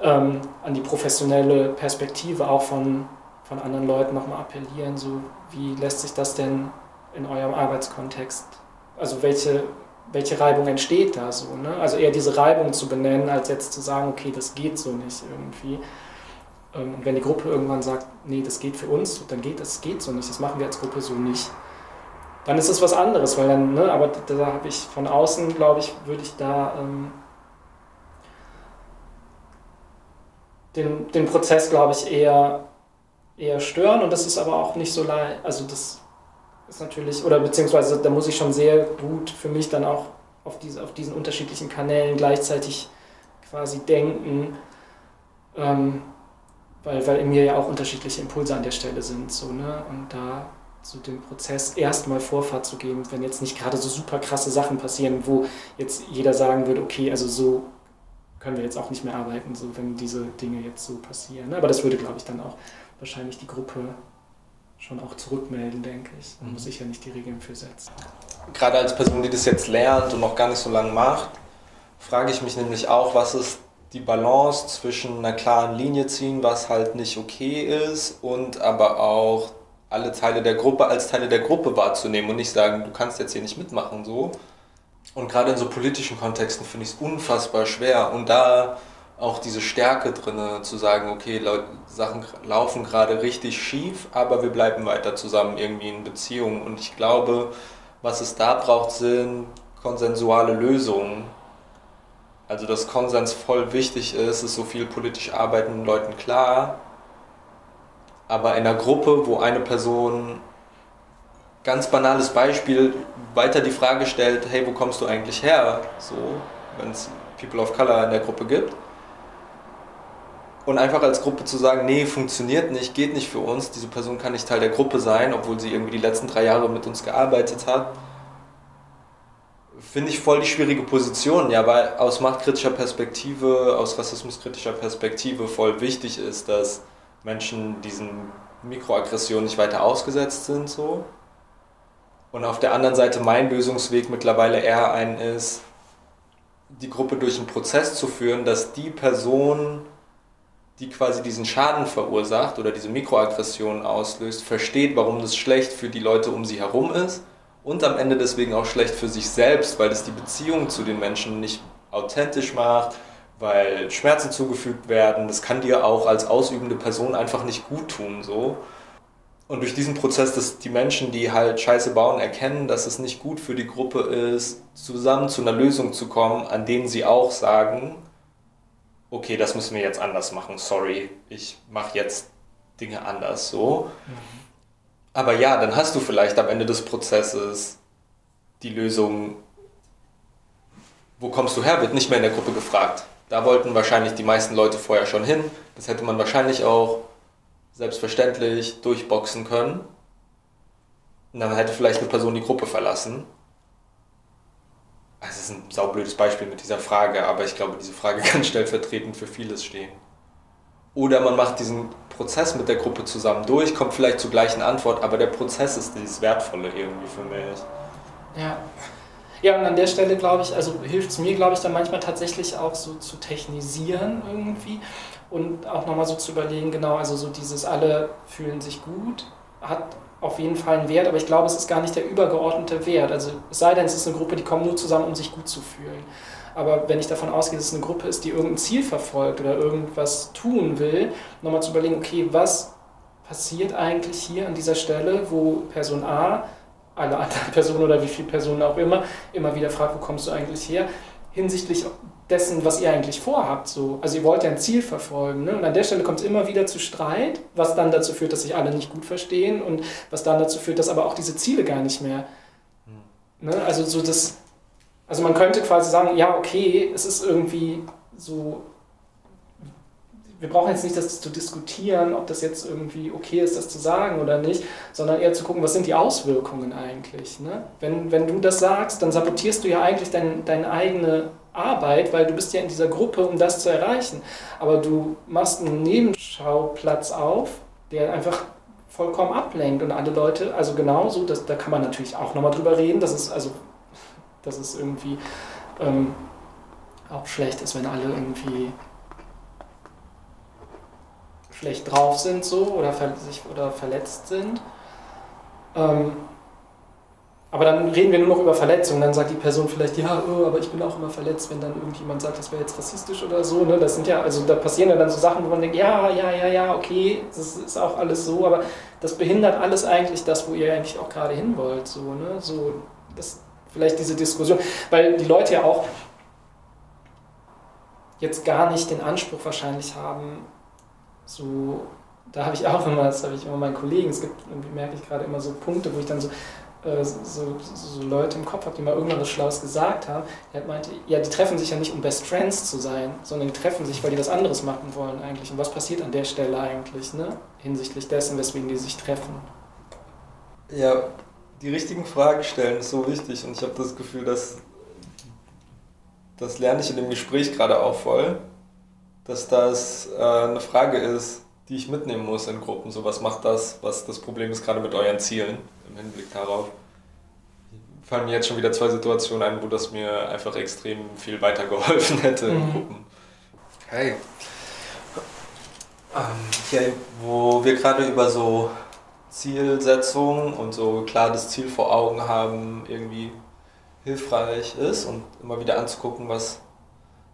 ähm, an die professionelle Perspektive auch von, von anderen Leuten nochmal appellieren, so wie lässt sich das denn in eurem Arbeitskontext, also welche, welche Reibung entsteht da so, ne? Also eher diese Reibung zu benennen, als jetzt zu sagen, okay, das geht so nicht irgendwie. Ähm, und wenn die Gruppe irgendwann sagt, nee, das geht für uns, dann geht das geht so nicht, das machen wir als Gruppe so nicht dann ist es was anderes, weil dann, ne, aber da habe ich von außen, glaube ich, würde ich da ähm, den, den Prozess, glaube ich, eher, eher stören und das ist aber auch nicht so leicht, also das ist natürlich, oder beziehungsweise da muss ich schon sehr gut für mich dann auch auf, diese, auf diesen unterschiedlichen Kanälen gleichzeitig quasi denken, ähm, weil, weil in mir ja auch unterschiedliche Impulse an der Stelle sind, so, ne, und da so dem Prozess erstmal Vorfahrt zu geben, wenn jetzt nicht gerade so super krasse Sachen passieren, wo jetzt jeder sagen würde, okay, also so können wir jetzt auch nicht mehr arbeiten, so wenn diese Dinge jetzt so passieren. Aber das würde, glaube ich, dann auch wahrscheinlich die Gruppe schon auch zurückmelden, denke ich. Da muss ich ja nicht die Regeln für setzen. Gerade als Person, die das jetzt lernt und noch gar nicht so lange macht, frage ich mich nämlich auch, was ist die Balance zwischen einer klaren Linie ziehen, was halt nicht okay ist, und aber auch alle Teile der Gruppe als Teile der Gruppe wahrzunehmen und nicht sagen, du kannst jetzt hier nicht mitmachen so. Und gerade in so politischen Kontexten finde ich es unfassbar schwer und da auch diese Stärke drin zu sagen, okay, Leute, Sachen laufen gerade richtig schief, aber wir bleiben weiter zusammen irgendwie in Beziehungen. Und ich glaube, was es da braucht, sind konsensuale Lösungen. Also dass Konsens voll wichtig ist, ist so viel politisch arbeitenden Leuten klar, aber in einer Gruppe, wo eine Person, ganz banales Beispiel, weiter die Frage stellt, hey, wo kommst du eigentlich her? So, wenn es People of Color in der Gruppe gibt. Und einfach als Gruppe zu sagen, nee, funktioniert nicht, geht nicht für uns, diese Person kann nicht Teil der Gruppe sein, obwohl sie irgendwie die letzten drei Jahre mit uns gearbeitet hat, finde ich voll die schwierige Position, ja, weil aus machtkritischer Perspektive, aus rassismuskritischer Perspektive voll wichtig ist, dass Menschen diesen Mikroaggressionen nicht weiter ausgesetzt sind. So. Und auf der anderen Seite mein Lösungsweg mittlerweile eher ein ist, die Gruppe durch einen Prozess zu führen, dass die Person, die quasi diesen Schaden verursacht oder diese Mikroaggression auslöst, versteht, warum das schlecht für die Leute um sie herum ist und am Ende deswegen auch schlecht für sich selbst, weil es die Beziehung zu den Menschen nicht authentisch macht, weil Schmerzen zugefügt werden. Das kann dir auch als ausübende Person einfach nicht gut tun. So. Und durch diesen Prozess, dass die Menschen, die halt Scheiße bauen, erkennen, dass es nicht gut für die Gruppe ist, zusammen zu einer Lösung zu kommen, an denen sie auch sagen, okay, das müssen wir jetzt anders machen, sorry, ich mache jetzt Dinge anders so. Mhm. Aber ja, dann hast du vielleicht am Ende des Prozesses die Lösung, wo kommst du her, wird nicht mehr in der Gruppe gefragt. Da wollten wahrscheinlich die meisten Leute vorher schon hin. Das hätte man wahrscheinlich auch selbstverständlich durchboxen können. Und dann hätte vielleicht eine Person die Gruppe verlassen. Es ist ein saublödes Beispiel mit dieser Frage, aber ich glaube, diese Frage kann stellvertretend für vieles stehen. Oder man macht diesen Prozess mit der Gruppe zusammen durch, kommt vielleicht zur gleichen Antwort, aber der Prozess ist dieses Wertvolle irgendwie für mich. Ja. Ja, und an der Stelle, glaube ich, also hilft es mir, glaube ich, dann manchmal tatsächlich auch so zu technisieren irgendwie und auch nochmal so zu überlegen, genau, also so dieses alle fühlen sich gut, hat auf jeden Fall einen Wert, aber ich glaube, es ist gar nicht der übergeordnete Wert. Also es sei denn, es ist eine Gruppe, die kommt nur zusammen, um sich gut zu fühlen. Aber wenn ich davon ausgehe, dass es eine Gruppe ist, die irgendein Ziel verfolgt oder irgendwas tun will, nochmal zu überlegen, okay, was passiert eigentlich hier an dieser Stelle, wo Person A alle anderen Personen oder wie viele Personen auch immer, immer wieder fragt, wo kommst du eigentlich her, hinsichtlich dessen, was ihr eigentlich vorhabt. So. Also ihr wollt ja ein Ziel verfolgen. Ne? Und an der Stelle kommt es immer wieder zu Streit, was dann dazu führt, dass sich alle nicht gut verstehen und was dann dazu führt, dass aber auch diese Ziele gar nicht mehr. Ne? Also so das, also man könnte quasi sagen, ja, okay, es ist irgendwie so wir brauchen jetzt nicht das zu diskutieren, ob das jetzt irgendwie okay ist, das zu sagen oder nicht, sondern eher zu gucken, was sind die Auswirkungen eigentlich. Ne? Wenn, wenn du das sagst, dann sabotierst du ja eigentlich dein, deine eigene Arbeit, weil du bist ja in dieser Gruppe, um das zu erreichen. Aber du machst einen Nebenschauplatz auf, der einfach vollkommen ablenkt und alle Leute, also genauso, das, da kann man natürlich auch nochmal drüber reden, dass es, also, dass es irgendwie ähm, auch schlecht ist, wenn alle irgendwie schlecht drauf sind so oder, ver sich, oder verletzt sind. Ähm, aber dann reden wir nur noch über Verletzungen. Dann sagt die Person vielleicht, ja, oh, aber ich bin auch immer verletzt, wenn dann irgendjemand sagt, das wäre jetzt rassistisch oder so. Ne? Das sind ja, also da passieren ja dann so Sachen, wo man denkt, ja, ja, ja, ja, okay, das ist auch alles so, aber das behindert alles eigentlich das, wo ihr eigentlich auch gerade hin wollt. So, ne? so, das, vielleicht diese Diskussion, weil die Leute ja auch jetzt gar nicht den Anspruch wahrscheinlich haben, so, da habe ich auch immer, das habe ich immer meinen Kollegen, es gibt, irgendwie merke ich gerade immer so Punkte, wo ich dann so, äh, so, so, Leute im Kopf habe, die mal irgendwann was Schlaues gesagt haben. Er meinte, ja, die treffen sich ja nicht, um Best Friends zu sein, sondern die treffen sich, weil die was anderes machen wollen eigentlich. Und was passiert an der Stelle eigentlich, ne? Hinsichtlich dessen, weswegen die sich treffen. Ja, die richtigen Fragen stellen ist so wichtig und ich habe das Gefühl, dass das lerne ich in dem Gespräch gerade auch voll dass das äh, eine Frage ist, die ich mitnehmen muss in Gruppen. So, was macht das, was das Problem ist, gerade mit euren Zielen im Hinblick darauf? Fallen mir jetzt schon wieder zwei Situationen ein, wo das mir einfach extrem viel weitergeholfen hätte mhm. in Gruppen. Hey. Ähm, hier, wo wir gerade über so Zielsetzung und so klar das Ziel vor Augen haben, irgendwie hilfreich ist und immer wieder anzugucken, was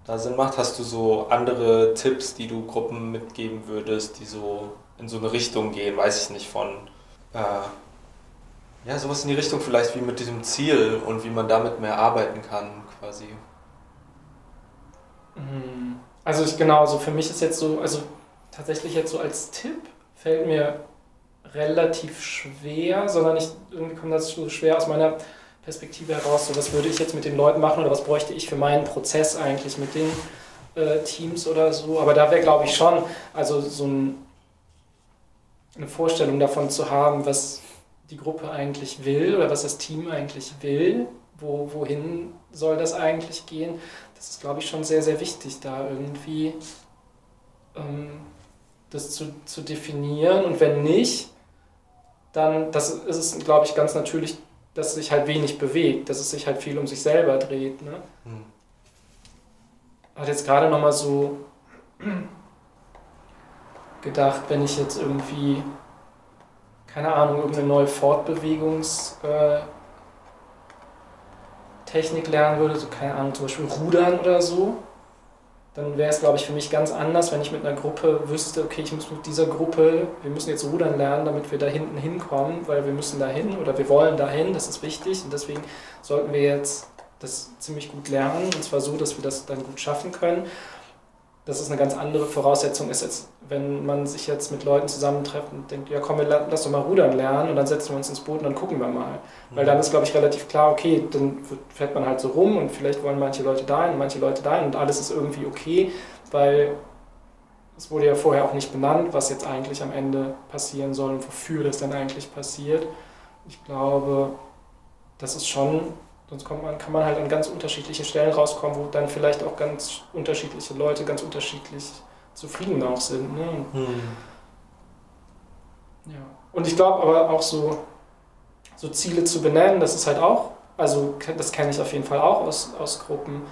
da Sinn macht. Hast du so andere Tipps, die du Gruppen mitgeben würdest, die so in so eine Richtung gehen, weiß ich nicht, von äh, ja, sowas in die Richtung vielleicht wie mit diesem Ziel und wie man damit mehr arbeiten kann, quasi. Mhm. Also ich genau, also für mich ist jetzt so, also tatsächlich jetzt so als Tipp fällt mir relativ schwer, sondern ich irgendwie kommt das so schwer aus meiner Perspektive heraus, so was würde ich jetzt mit den Leuten machen oder was bräuchte ich für meinen Prozess eigentlich mit den äh, Teams oder so. Aber da wäre, glaube ich, schon, also so ein, eine Vorstellung davon zu haben, was die Gruppe eigentlich will oder was das Team eigentlich will, wo, wohin soll das eigentlich gehen, das ist, glaube ich, schon sehr, sehr wichtig, da irgendwie ähm, das zu, zu definieren. Und wenn nicht, dann das ist es, glaube ich, ganz natürlich dass sich halt wenig bewegt, dass es sich halt viel um sich selber dreht. Ne? Hm. Hat jetzt gerade nochmal so gedacht, wenn ich jetzt irgendwie, keine Ahnung, irgendeine neue Fortbewegungstechnik äh, lernen würde, so keine Ahnung, zum Beispiel Rudern oder so, dann wäre es, glaube ich, für mich ganz anders, wenn ich mit einer Gruppe wüsste, okay, ich muss mit dieser Gruppe, wir müssen jetzt rudern lernen, damit wir da hinten hinkommen, weil wir müssen dahin oder wir wollen dahin, das ist wichtig. Und deswegen sollten wir jetzt das ziemlich gut lernen. Und zwar so, dass wir das dann gut schaffen können dass es eine ganz andere Voraussetzung ist, als wenn man sich jetzt mit Leuten zusammentrifft und denkt, ja komm, lass doch mal rudern lernen und dann setzen wir uns ins Boot und dann gucken wir mal. Weil dann ist, glaube ich, relativ klar, okay, dann fährt man halt so rum und vielleicht wollen manche Leute dahin und manche Leute dahin und alles ist irgendwie okay, weil es wurde ja vorher auch nicht benannt, was jetzt eigentlich am Ende passieren soll und wofür das dann eigentlich passiert. Ich glaube, das ist schon Sonst man, kann man halt an ganz unterschiedliche Stellen rauskommen, wo dann vielleicht auch ganz unterschiedliche Leute ganz unterschiedlich zufrieden auch sind. Ne? Hm. Ja. Und ich glaube aber auch so, so Ziele zu benennen, das ist halt auch, also das kenne ich auf jeden Fall auch aus, aus Gruppen,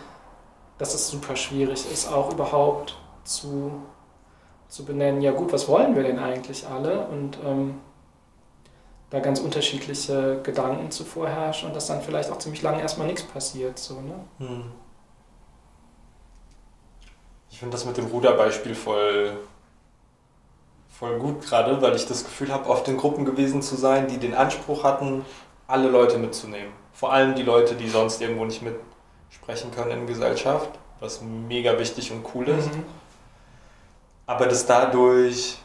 dass es super schwierig ist, auch überhaupt zu, zu benennen, ja gut, was wollen wir denn eigentlich alle? Und ähm, da ganz unterschiedliche Gedanken zu vorherrschen und dass dann vielleicht auch ziemlich lange erstmal nichts passiert. So, ne? Hm. Ich finde das mit dem Ruderbeispiel voll, voll gut gerade, weil ich das Gefühl habe, oft in Gruppen gewesen zu sein, die den Anspruch hatten, alle Leute mitzunehmen. Vor allem die Leute, die sonst irgendwo nicht mitsprechen können in Gesellschaft, was mega wichtig und cool ist. Mhm. Aber dass dadurch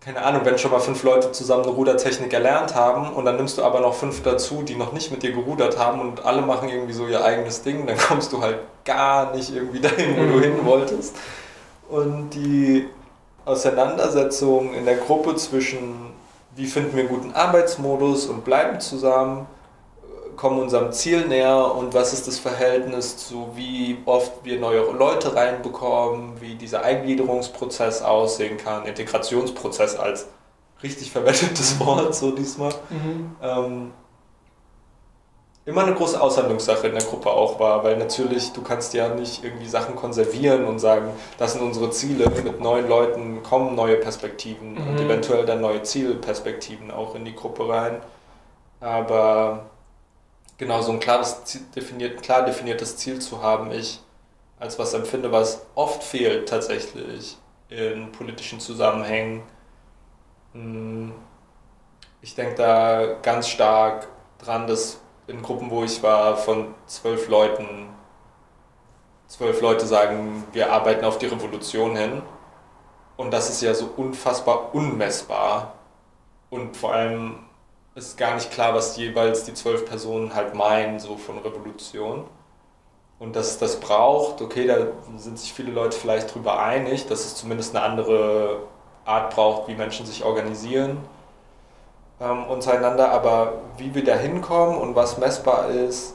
keine Ahnung, wenn schon mal fünf Leute zusammen eine Rudertechnik erlernt haben und dann nimmst du aber noch fünf dazu, die noch nicht mit dir gerudert haben und alle machen irgendwie so ihr eigenes Ding, dann kommst du halt gar nicht irgendwie dahin, wo du mhm. hin wolltest. Und die Auseinandersetzung in der Gruppe zwischen, wie finden wir einen guten Arbeitsmodus und bleiben zusammen, kommen unserem Ziel näher und was ist das Verhältnis zu, wie oft wir neue Leute reinbekommen, wie dieser Eingliederungsprozess aussehen kann, Integrationsprozess als richtig verwendetes Wort so diesmal. Mhm. Ähm, immer eine große Aushandlungssache in der Gruppe auch war, weil natürlich du kannst ja nicht irgendwie Sachen konservieren und sagen, das sind unsere Ziele, mit neuen Leuten kommen neue Perspektiven mhm. und eventuell dann neue Zielperspektiven auch in die Gruppe rein. Aber genau so ein klares, definiert, klar definiertes Ziel zu haben, ich als was empfinde, was oft fehlt tatsächlich in politischen Zusammenhängen. Hm, ich denke da ganz stark dran, dass in Gruppen, wo ich war, von zwölf Leuten, zwölf Leute sagen, wir arbeiten auf die Revolution hin. Und das ist ja so unfassbar unmessbar. Und vor allem ist gar nicht klar, was jeweils die zwölf Personen halt meinen, so von Revolution. Und dass es das braucht, okay, da sind sich viele Leute vielleicht drüber einig, dass es zumindest eine andere Art braucht, wie Menschen sich organisieren ähm, untereinander, aber wie wir da hinkommen und was messbar ist,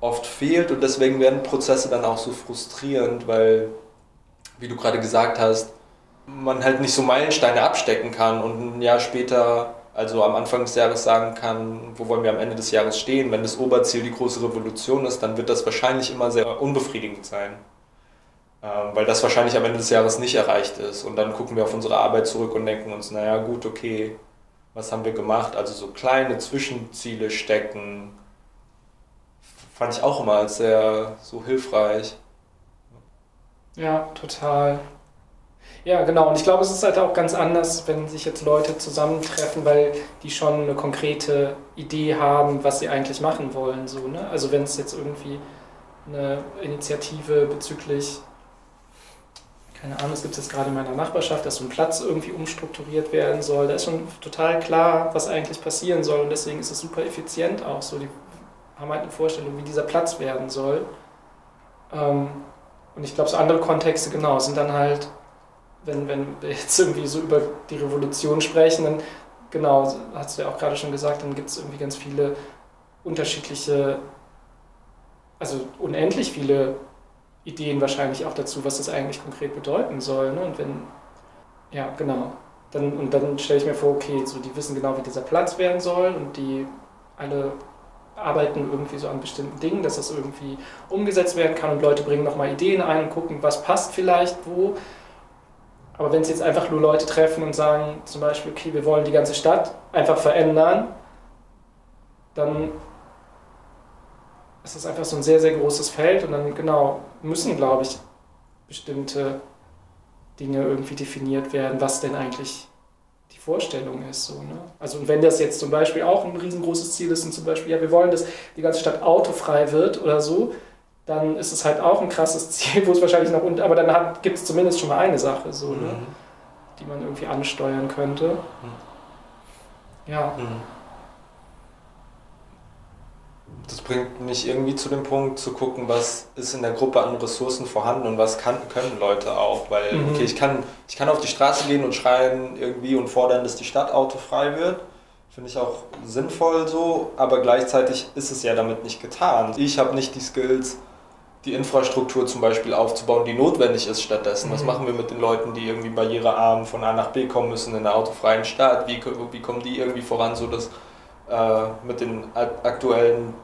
oft fehlt und deswegen werden Prozesse dann auch so frustrierend, weil, wie du gerade gesagt hast, man halt nicht so Meilensteine abstecken kann und ein Jahr später also am Anfang des Jahres sagen kann, wo wollen wir am Ende des Jahres stehen. Wenn das Oberziel die große Revolution ist, dann wird das wahrscheinlich immer sehr unbefriedigend sein. Ähm, weil das wahrscheinlich am Ende des Jahres nicht erreicht ist. Und dann gucken wir auf unsere Arbeit zurück und denken uns, naja gut, okay, was haben wir gemacht? Also so kleine Zwischenziele stecken, fand ich auch immer als sehr so hilfreich. Ja, total. Ja, genau. Und ich glaube, es ist halt auch ganz anders, wenn sich jetzt Leute zusammentreffen, weil die schon eine konkrete Idee haben, was sie eigentlich machen wollen. So, ne? Also wenn es jetzt irgendwie eine Initiative bezüglich, keine Ahnung, es gibt jetzt gerade in meiner Nachbarschaft, dass so ein Platz irgendwie umstrukturiert werden soll. Da ist schon total klar, was eigentlich passieren soll. Und deswegen ist es super effizient auch so. Die haben halt eine Vorstellung, wie dieser Platz werden soll. Ähm, und ich glaube, so andere Kontexte, genau, sind dann halt wenn, wenn wir jetzt irgendwie so über die Revolution sprechen, dann, genau, hast du ja auch gerade schon gesagt, dann gibt es irgendwie ganz viele unterschiedliche, also unendlich viele Ideen wahrscheinlich auch dazu, was das eigentlich konkret bedeuten soll. Ne? Und wenn, ja, genau. Dann, und dann stelle ich mir vor, okay, so die wissen genau, wie dieser Platz werden soll und die alle arbeiten irgendwie so an bestimmten Dingen, dass das irgendwie umgesetzt werden kann und Leute bringen nochmal Ideen ein und gucken, was passt vielleicht wo. Aber wenn es jetzt einfach nur Leute treffen und sagen, zum Beispiel, okay, wir wollen die ganze Stadt einfach verändern, dann ist das einfach so ein sehr, sehr großes Feld und dann, genau, müssen, glaube ich, bestimmte Dinge irgendwie definiert werden, was denn eigentlich die Vorstellung ist. So, ne? Also und wenn das jetzt zum Beispiel auch ein riesengroßes Ziel ist und zum Beispiel, ja, wir wollen, dass die ganze Stadt autofrei wird oder so, dann ist es halt auch ein krasses Ziel, wo es wahrscheinlich noch, aber dann gibt es zumindest schon mal eine Sache, so, ne? mhm. ne? die man irgendwie ansteuern könnte. Mhm. Ja. Mhm das bringt mich irgendwie zu dem Punkt zu gucken, was ist in der Gruppe an Ressourcen vorhanden und was kann, können Leute auch. Weil, mhm. okay, ich kann, ich kann auf die Straße gehen und schreien irgendwie und fordern, dass die Stadt autofrei wird. Finde ich auch sinnvoll so, aber gleichzeitig ist es ja damit nicht getan. Ich habe nicht die Skills, die Infrastruktur zum Beispiel aufzubauen, die notwendig ist stattdessen. Mhm. Was machen wir mit den Leuten, die irgendwie barrierearm von A nach B kommen müssen in der autofreien Stadt? Wie, wie kommen die irgendwie voran, so dass äh, mit den aktuellen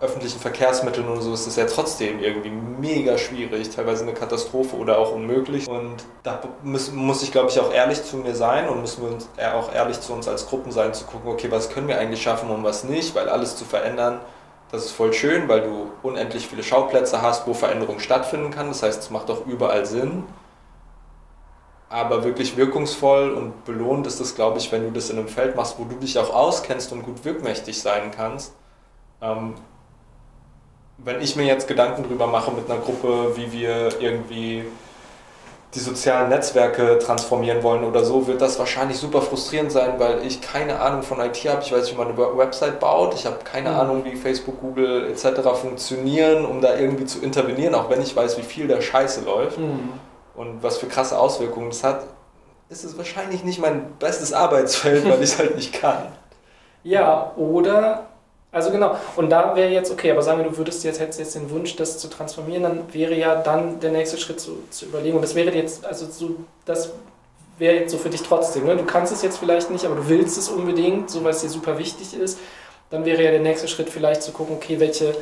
öffentlichen Verkehrsmitteln und so ist es ja trotzdem irgendwie mega schwierig, teilweise eine Katastrophe oder auch unmöglich. Und da muss, muss ich, glaube ich, auch ehrlich zu mir sein und müssen wir uns auch ehrlich zu uns als Gruppen sein, zu gucken, okay, was können wir eigentlich schaffen und was nicht, weil alles zu verändern, das ist voll schön, weil du unendlich viele Schauplätze hast, wo Veränderung stattfinden kann. Das heißt, es macht auch überall Sinn. Aber wirklich wirkungsvoll und belohnt ist es, glaube ich, wenn du das in einem Feld machst, wo du dich auch auskennst und gut wirkmächtig sein kannst. Ähm, wenn ich mir jetzt Gedanken drüber mache mit einer Gruppe, wie wir irgendwie die sozialen Netzwerke transformieren wollen oder so, wird das wahrscheinlich super frustrierend sein, weil ich keine Ahnung von IT habe. Ich weiß nicht, wie man eine Website baut. Ich habe keine mhm. Ahnung, wie Facebook, Google etc. funktionieren, um da irgendwie zu intervenieren, auch wenn ich weiß, wie viel der Scheiße läuft mhm. und was für krasse Auswirkungen das hat. Ist es wahrscheinlich nicht mein bestes Arbeitsfeld, weil ich es halt nicht kann. Ja, oder also genau, und da wäre jetzt, okay, aber sagen wir, du würdest jetzt, hättest jetzt den Wunsch, das zu transformieren, dann wäre ja dann der nächste Schritt zu, zu überlegen. Und das wäre jetzt, also so, das wäre jetzt so für dich trotzdem. Ne? Du kannst es jetzt vielleicht nicht, aber du willst es unbedingt, so weil es dir super wichtig ist. Dann wäre ja der nächste Schritt vielleicht zu gucken, okay, welche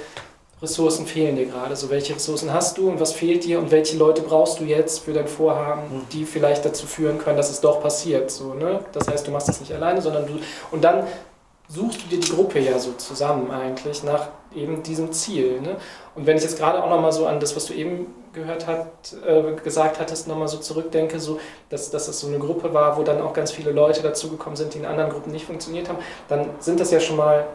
Ressourcen fehlen dir gerade? So, welche Ressourcen hast du und was fehlt dir und welche Leute brauchst du jetzt für dein Vorhaben, mhm. die vielleicht dazu führen können, dass es doch passiert. So, ne? Das heißt, du machst das nicht alleine, sondern du. Und dann suchst du dir die Gruppe ja so zusammen eigentlich nach eben diesem Ziel. Ne? Und wenn ich jetzt gerade auch nochmal so an das, was du eben gehört hat, äh, gesagt hattest, nochmal so zurückdenke, so, dass, dass es so eine Gruppe war, wo dann auch ganz viele Leute dazugekommen sind, die in anderen Gruppen nicht funktioniert haben, dann sind das ja schon mal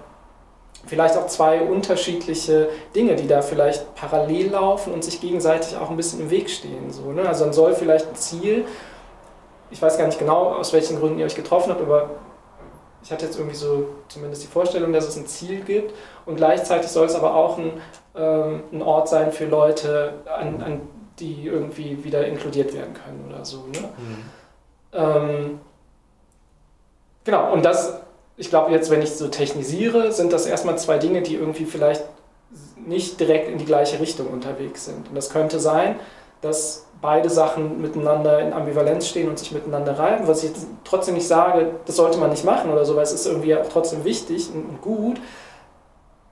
vielleicht auch zwei unterschiedliche Dinge, die da vielleicht parallel laufen und sich gegenseitig auch ein bisschen im Weg stehen. So, ne? Also dann soll vielleicht ein Ziel, ich weiß gar nicht genau, aus welchen Gründen ihr euch getroffen habt, aber ich hatte jetzt irgendwie so zumindest die Vorstellung, dass es ein Ziel gibt und gleichzeitig soll es aber auch ein, ähm, ein Ort sein für Leute, an, an, die irgendwie wieder inkludiert werden können oder so. Ne? Mhm. Ähm, genau, und das, ich glaube jetzt, wenn ich so technisiere, sind das erstmal zwei Dinge, die irgendwie vielleicht nicht direkt in die gleiche Richtung unterwegs sind. Und das könnte sein, dass beide Sachen miteinander in Ambivalenz stehen und sich miteinander reiben, was ich trotzdem nicht sage, das sollte man nicht machen oder so, weil es ist irgendwie auch trotzdem wichtig und gut,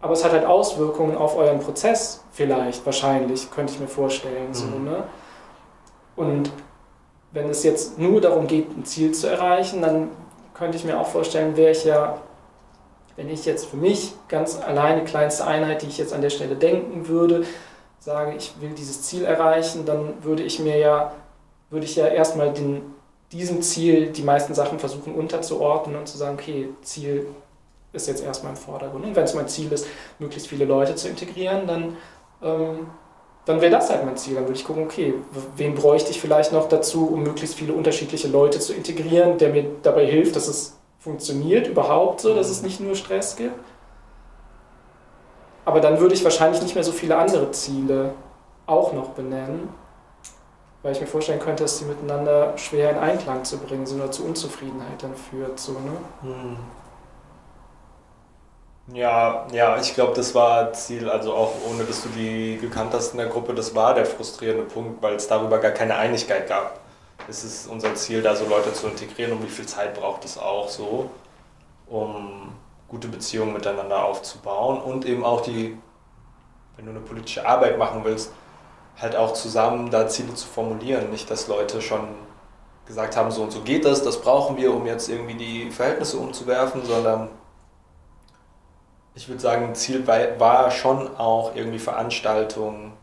aber es hat halt Auswirkungen auf euren Prozess vielleicht, wahrscheinlich, könnte ich mir vorstellen. Mhm. So, ne? Und wenn es jetzt nur darum geht, ein Ziel zu erreichen, dann könnte ich mir auch vorstellen, wäre ich ja, wenn ich jetzt für mich ganz alleine kleinste Einheit, die ich jetzt an der Stelle denken würde, sage, ich will dieses Ziel erreichen, dann würde ich mir ja, würde ich ja erstmal den, diesem Ziel die meisten Sachen versuchen unterzuordnen und zu sagen, okay, Ziel ist jetzt erstmal im Vordergrund. Und wenn es mein Ziel ist, möglichst viele Leute zu integrieren, dann, ähm, dann wäre das halt mein Ziel. Dann würde ich gucken, okay, wen bräuchte ich vielleicht noch dazu, um möglichst viele unterschiedliche Leute zu integrieren, der mir dabei hilft, dass es funktioniert überhaupt so, dass es nicht nur Stress gibt. Aber dann würde ich wahrscheinlich nicht mehr so viele andere Ziele auch noch benennen, weil ich mir vorstellen könnte, dass die miteinander schwer in Einklang zu bringen sind oder zu Unzufriedenheit dann führt. So, ne? Hm. Ja, ja, ich glaube, das war Ziel, also auch ohne dass du die gekannt hast in der Gruppe, das war der frustrierende Punkt, weil es darüber gar keine Einigkeit gab. Es ist unser Ziel, da so Leute zu integrieren und wie viel Zeit braucht es auch so, um gute Beziehungen miteinander aufzubauen und eben auch die, wenn du eine politische Arbeit machen willst, halt auch zusammen da Ziele zu formulieren. Nicht, dass Leute schon gesagt haben, so und so geht das, das brauchen wir, um jetzt irgendwie die Verhältnisse umzuwerfen, sondern ich würde sagen, Ziel war schon auch irgendwie Veranstaltungen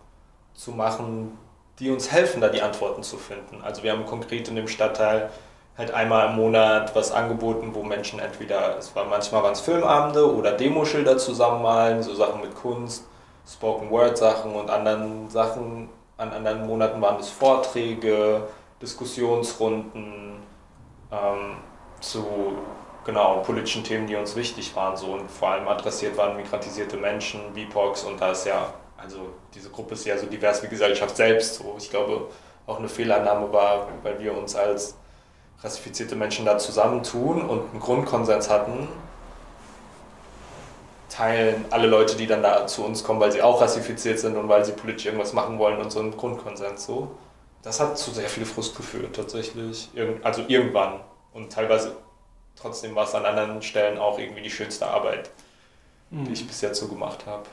zu machen, die uns helfen, da die Antworten zu finden. Also wir haben konkret in dem Stadtteil halt einmal im Monat was angeboten, wo Menschen entweder, es war manchmal waren es Filmabende oder Demoschilder zusammenmalen, so Sachen mit Kunst, Spoken Word Sachen und anderen Sachen. An anderen Monaten waren es Vorträge, Diskussionsrunden ähm, zu genau politischen Themen, die uns wichtig waren, so und vor allem adressiert waren migrantisierte Menschen, BIPOX und da ist ja, also diese Gruppe ist ja so divers wie Gesellschaft selbst. So ich glaube auch eine Fehlannahme war, weil wir uns als rassifizierte Menschen da zusammentun und einen Grundkonsens hatten, teilen alle Leute, die dann da zu uns kommen, weil sie auch rassifiziert sind und weil sie politisch irgendwas machen wollen und so einen Grundkonsens so. Das hat zu sehr viel Frust geführt tatsächlich. Also irgendwann. Und teilweise trotzdem war es an anderen Stellen auch irgendwie die schönste Arbeit, die ich bis jetzt so gemacht habe.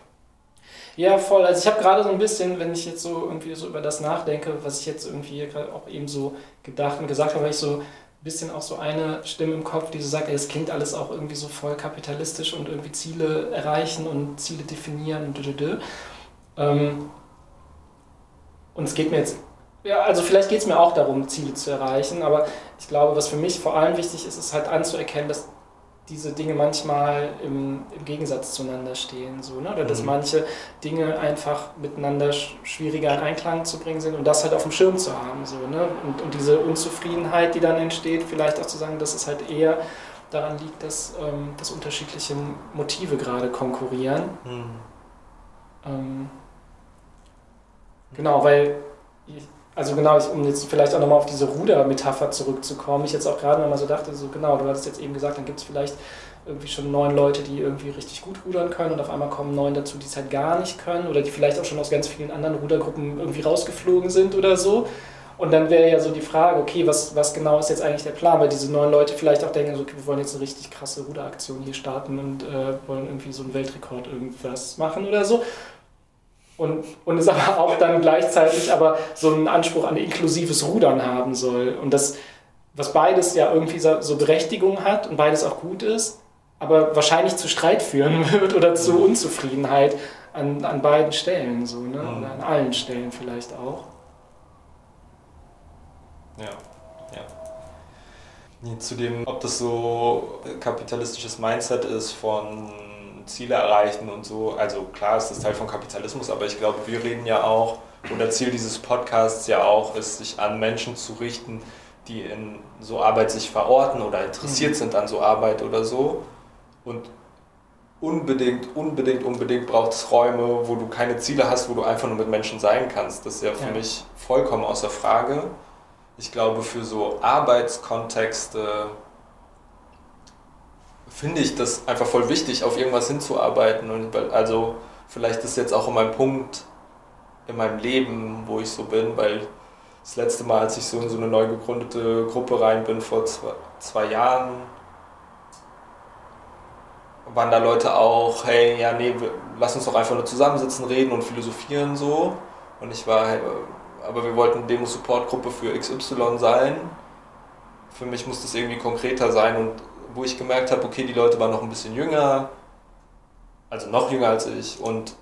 Ja, voll. Also ich habe gerade so ein bisschen, wenn ich jetzt so irgendwie so über das nachdenke, was ich jetzt irgendwie gerade auch eben so gedacht und gesagt habe, habe ich so ein bisschen auch so eine Stimme im Kopf, die so sagt, es klingt alles auch irgendwie so voll kapitalistisch und irgendwie Ziele erreichen und Ziele definieren und dödödö. Ähm, und es geht mir jetzt, ja, also vielleicht geht es mir auch darum, Ziele zu erreichen, aber ich glaube, was für mich vor allem wichtig ist, ist halt anzuerkennen, dass diese Dinge manchmal im, im Gegensatz zueinander stehen. So, ne? Oder dass mhm. manche Dinge einfach miteinander schwieriger in Einklang zu bringen sind und das halt auf dem Schirm zu haben. So, ne? und, und diese Unzufriedenheit, die dann entsteht, vielleicht auch zu sagen, dass es halt eher daran liegt, dass, ähm, dass unterschiedliche Motive gerade konkurrieren. Mhm. Ähm, genau, weil ich, also genau, um jetzt vielleicht auch nochmal auf diese Ruder-Metapher zurückzukommen, ich jetzt auch gerade nochmal so dachte, so genau, du hattest jetzt eben gesagt, dann gibt es vielleicht irgendwie schon neun Leute, die irgendwie richtig gut rudern können und auf einmal kommen neun dazu, die es halt gar nicht können oder die vielleicht auch schon aus ganz vielen anderen Rudergruppen irgendwie rausgeflogen sind oder so. Und dann wäre ja so die Frage, okay, was, was genau ist jetzt eigentlich der Plan? Weil diese neun Leute vielleicht auch denken, so, okay, wir wollen jetzt eine richtig krasse Ruderaktion hier starten und äh, wollen irgendwie so einen Weltrekord irgendwas machen oder so und, und es aber auch dann gleichzeitig aber so einen Anspruch an inklusives Rudern haben soll. Und das, was beides ja irgendwie so Berechtigung hat und beides auch gut ist, aber wahrscheinlich zu Streit führen wird oder zu Unzufriedenheit an, an beiden Stellen, so, ne? Mhm. Oder an allen Stellen vielleicht auch. Ja, ja. Zu dem, ob das so kapitalistisches Mindset ist von Ziele erreichen und so. Also klar ist das Teil von Kapitalismus, aber ich glaube, wir reden ja auch, oder Ziel dieses Podcasts ja auch ist, sich an Menschen zu richten, die in so Arbeit sich verorten oder interessiert mhm. sind an so Arbeit oder so. Und unbedingt, unbedingt, unbedingt braucht es Räume, wo du keine Ziele hast, wo du einfach nur mit Menschen sein kannst. Das ist ja für ja. mich vollkommen außer Frage. Ich glaube, für so Arbeitskontexte finde ich das einfach voll wichtig, auf irgendwas hinzuarbeiten. Und also vielleicht ist jetzt auch mein Punkt in meinem Leben, wo ich so bin, weil das letzte Mal, als ich so in so eine neu gegründete Gruppe rein bin, vor zwei, zwei Jahren, waren da Leute auch, hey, ja, nee, lass uns doch einfach nur zusammensitzen, reden und philosophieren so. Und ich war, hey, aber wir wollten Demo-Support-Gruppe für XY sein. Für mich muss das irgendwie konkreter sein und wo ich gemerkt habe, okay, die Leute waren noch ein bisschen jünger, also noch jünger als ich und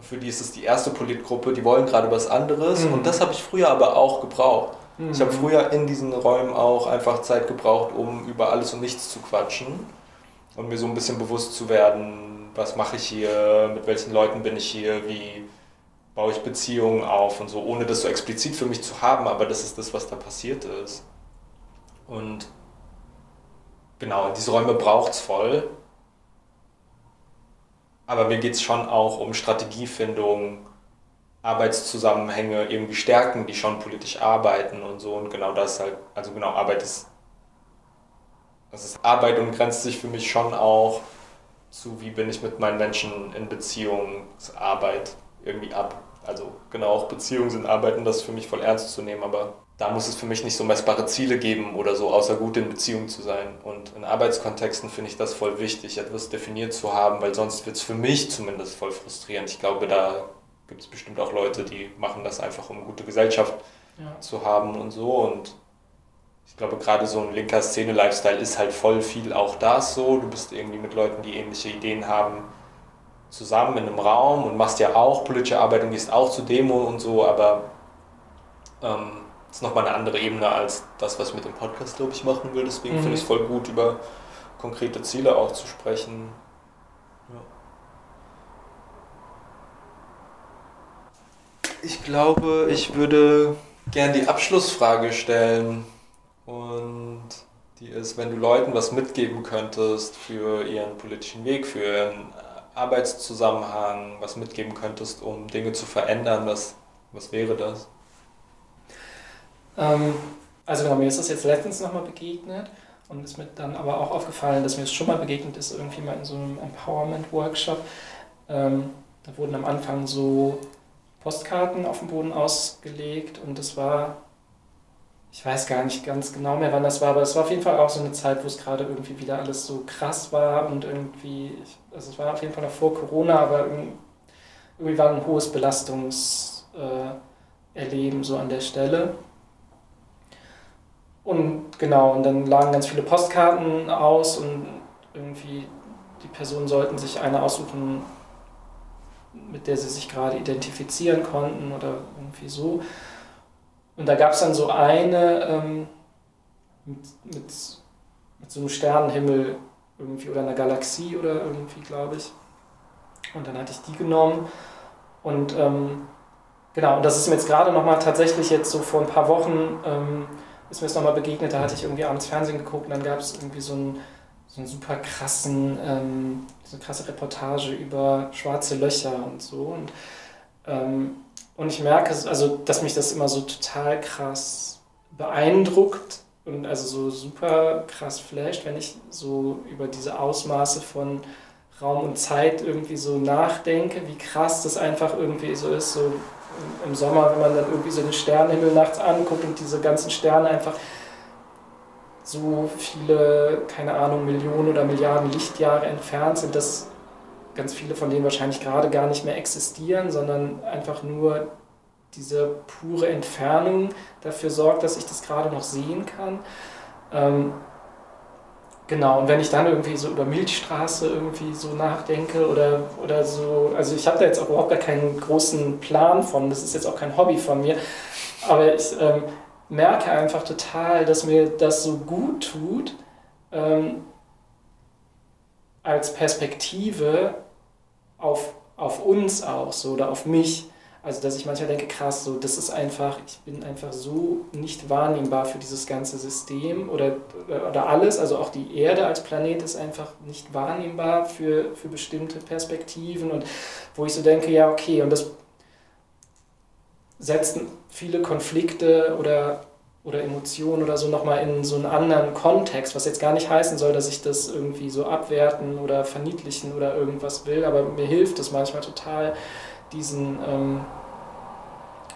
für die ist es die erste Politgruppe, die wollen gerade was anderes mhm. und das habe ich früher aber auch gebraucht. Mhm. Ich habe früher in diesen Räumen auch einfach Zeit gebraucht, um über alles und nichts zu quatschen und mir so ein bisschen bewusst zu werden, was mache ich hier, mit welchen Leuten bin ich hier, wie baue ich Beziehungen auf und so, ohne das so explizit für mich zu haben, aber das ist das, was da passiert ist. Und genau, diese Räume braucht es voll. Aber mir geht es schon auch um Strategiefindung, Arbeitszusammenhänge irgendwie stärken, die schon politisch arbeiten und so. Und genau das halt, also genau, Arbeit ist, das ist Arbeit und grenzt sich für mich schon auch zu, wie bin ich mit meinen Menschen in Beziehungsarbeit irgendwie ab. Also genau, auch Beziehungen sind Arbeiten, das ist für mich voll ernst zu nehmen, aber da muss es für mich nicht so messbare Ziele geben oder so, außer gut in Beziehung zu sein. Und in Arbeitskontexten finde ich das voll wichtig, etwas definiert zu haben, weil sonst wird es für mich zumindest voll frustrierend. Ich glaube, da gibt es bestimmt auch Leute, die machen das einfach, um gute Gesellschaft ja. zu haben und so. Und ich glaube, gerade so ein linker Szene-Lifestyle ist halt voll viel auch das so. Du bist irgendwie mit Leuten, die ähnliche Ideen haben, zusammen in einem Raum und machst ja auch politische Arbeit und gehst auch zu Demo und so, aber Ähm, das ist nochmal eine andere Ebene als das, was ich mit dem Podcast, glaube ich, machen will. Deswegen mhm. finde ich es voll gut, über konkrete Ziele auch zu sprechen. Ja. Ich glaube, ich würde gern die Abschlussfrage stellen. Und die ist, wenn du Leuten was mitgeben könntest für ihren politischen Weg, für ihren Arbeitszusammenhang, was mitgeben könntest, um Dinge zu verändern, was, was wäre das? Ähm, also genau, mir ist das jetzt letztens nochmal begegnet und ist mir dann aber auch aufgefallen, dass mir das schon mal begegnet ist, irgendwie mal in so einem Empowerment-Workshop. Ähm, da wurden am Anfang so Postkarten auf dem Boden ausgelegt und das war, ich weiß gar nicht ganz genau mehr, wann das war, aber es war auf jeden Fall auch so eine Zeit, wo es gerade irgendwie wieder alles so krass war und irgendwie, also es war auf jeden Fall noch vor Corona, aber irgendwie war ein hohes Belastungserleben äh, so an der Stelle. Und genau, und dann lagen ganz viele Postkarten aus und irgendwie die Personen sollten sich eine aussuchen, mit der sie sich gerade identifizieren konnten oder irgendwie so. Und da gab es dann so eine ähm, mit, mit, mit so einem Sternenhimmel irgendwie oder einer Galaxie oder irgendwie, glaube ich. Und dann hatte ich die genommen und ähm, genau, und das ist mir jetzt gerade nochmal tatsächlich jetzt so vor ein paar Wochen ähm, ist mir das nochmal begegnet, da hatte ich irgendwie abends Fernsehen geguckt und dann gab es irgendwie so einen, so einen super krassen, ähm, so eine krasse Reportage über schwarze Löcher und so. Und, ähm, und ich merke, also, dass mich das immer so total krass beeindruckt und also so super krass flasht, wenn ich so über diese Ausmaße von Raum und Zeit irgendwie so nachdenke, wie krass das einfach irgendwie so ist, so im Sommer, wenn man dann irgendwie so den Sternenhimmel nachts anguckt und diese ganzen Sterne einfach so viele, keine Ahnung, Millionen oder Milliarden Lichtjahre entfernt sind, dass ganz viele von denen wahrscheinlich gerade gar nicht mehr existieren, sondern einfach nur diese pure Entfernung dafür sorgt, dass ich das gerade noch sehen kann. Ähm, Genau, und wenn ich dann irgendwie so über Milchstraße irgendwie so nachdenke oder, oder so, also ich habe da jetzt auch überhaupt gar keinen großen Plan von, das ist jetzt auch kein Hobby von mir, aber ich ähm, merke einfach total, dass mir das so gut tut, ähm, als Perspektive auf, auf uns auch so oder auf mich also, dass ich manchmal denke, krass, so, das ist einfach, ich bin einfach so nicht wahrnehmbar für dieses ganze System oder, oder alles. Also auch die Erde als Planet ist einfach nicht wahrnehmbar für, für bestimmte Perspektiven und wo ich so denke, ja, okay, und das setzt viele Konflikte oder, oder Emotionen oder so nochmal in so einen anderen Kontext, was jetzt gar nicht heißen soll, dass ich das irgendwie so abwerten oder verniedlichen oder irgendwas will, aber mir hilft es manchmal total, diesen ähm,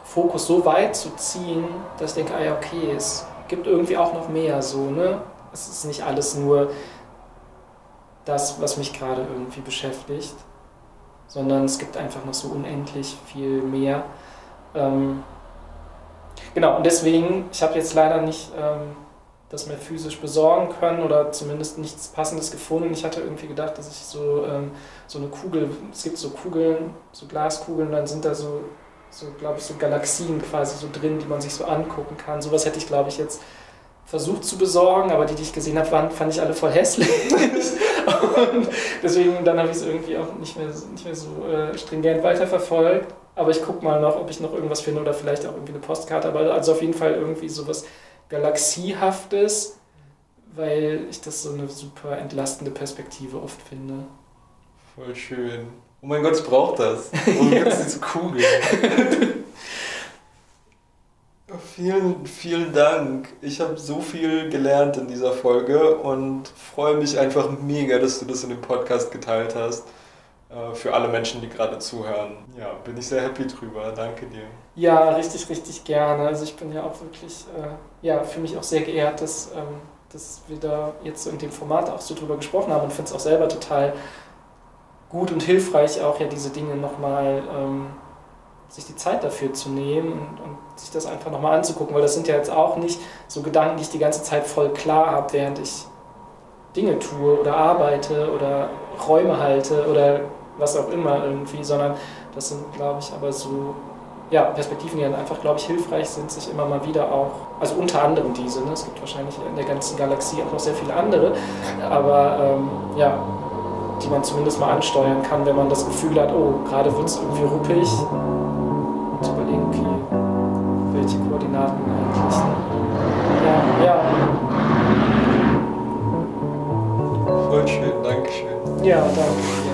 Fokus so weit zu ziehen, dass ich denke, ah ja, okay, es gibt irgendwie auch noch mehr so, ne? Es ist nicht alles nur das, was mich gerade irgendwie beschäftigt, sondern es gibt einfach noch so unendlich viel mehr. Ähm, genau, und deswegen, ich habe jetzt leider nicht ähm, das mehr physisch besorgen können oder zumindest nichts Passendes gefunden. Ich hatte irgendwie gedacht, dass ich so, ähm, so eine Kugel, es gibt so Kugeln, so Glaskugeln, dann sind da so, so glaube ich, so Galaxien quasi so drin, die man sich so angucken kann. Sowas hätte ich, glaube ich, jetzt versucht zu besorgen, aber die, die ich gesehen habe, waren, fand ich alle voll hässlich. und deswegen, dann habe ich es irgendwie auch nicht mehr, nicht mehr so äh, stringent weiterverfolgt. Aber ich gucke mal noch, ob ich noch irgendwas finde oder vielleicht auch irgendwie eine Postkarte. Aber also auf jeden Fall irgendwie sowas Galaxiehaftes, weil ich das so eine super entlastende Perspektive oft finde. Voll schön. Oh mein Gott, ich brauche das. Warum ja. gibt es diese Kugel? vielen, vielen Dank. Ich habe so viel gelernt in dieser Folge und freue mich einfach mega, dass du das in dem Podcast geteilt hast. Äh, für alle Menschen, die gerade zuhören. Ja, bin ich sehr happy drüber. Danke dir. Ja, richtig, richtig gerne. Also ich bin ja auch wirklich, äh, ja, für mich auch sehr geehrt, dass, ähm, dass wir da jetzt so in dem Format auch so drüber gesprochen haben und finde es auch selber total gut und hilfreich, auch ja diese Dinge nochmal, ähm, sich die Zeit dafür zu nehmen und, und sich das einfach nochmal anzugucken, weil das sind ja jetzt auch nicht so Gedanken, die ich die ganze Zeit voll klar habe, während ich Dinge tue oder arbeite oder Räume halte oder was auch immer irgendwie, sondern das sind, glaube ich, aber so ja, Perspektiven, die dann einfach, glaube ich, hilfreich sind, sich immer mal wieder auch, also unter anderem diese, ne? es gibt wahrscheinlich in der ganzen Galaxie auch noch sehr viele andere, aber ähm, ja, die man zumindest mal ansteuern kann, wenn man das Gefühl hat, oh, gerade wird es irgendwie ruppig. Und überlegen, okay, welche Koordinaten eigentlich. Ja, ja. Voll schön, Dankeschön. Ja, danke.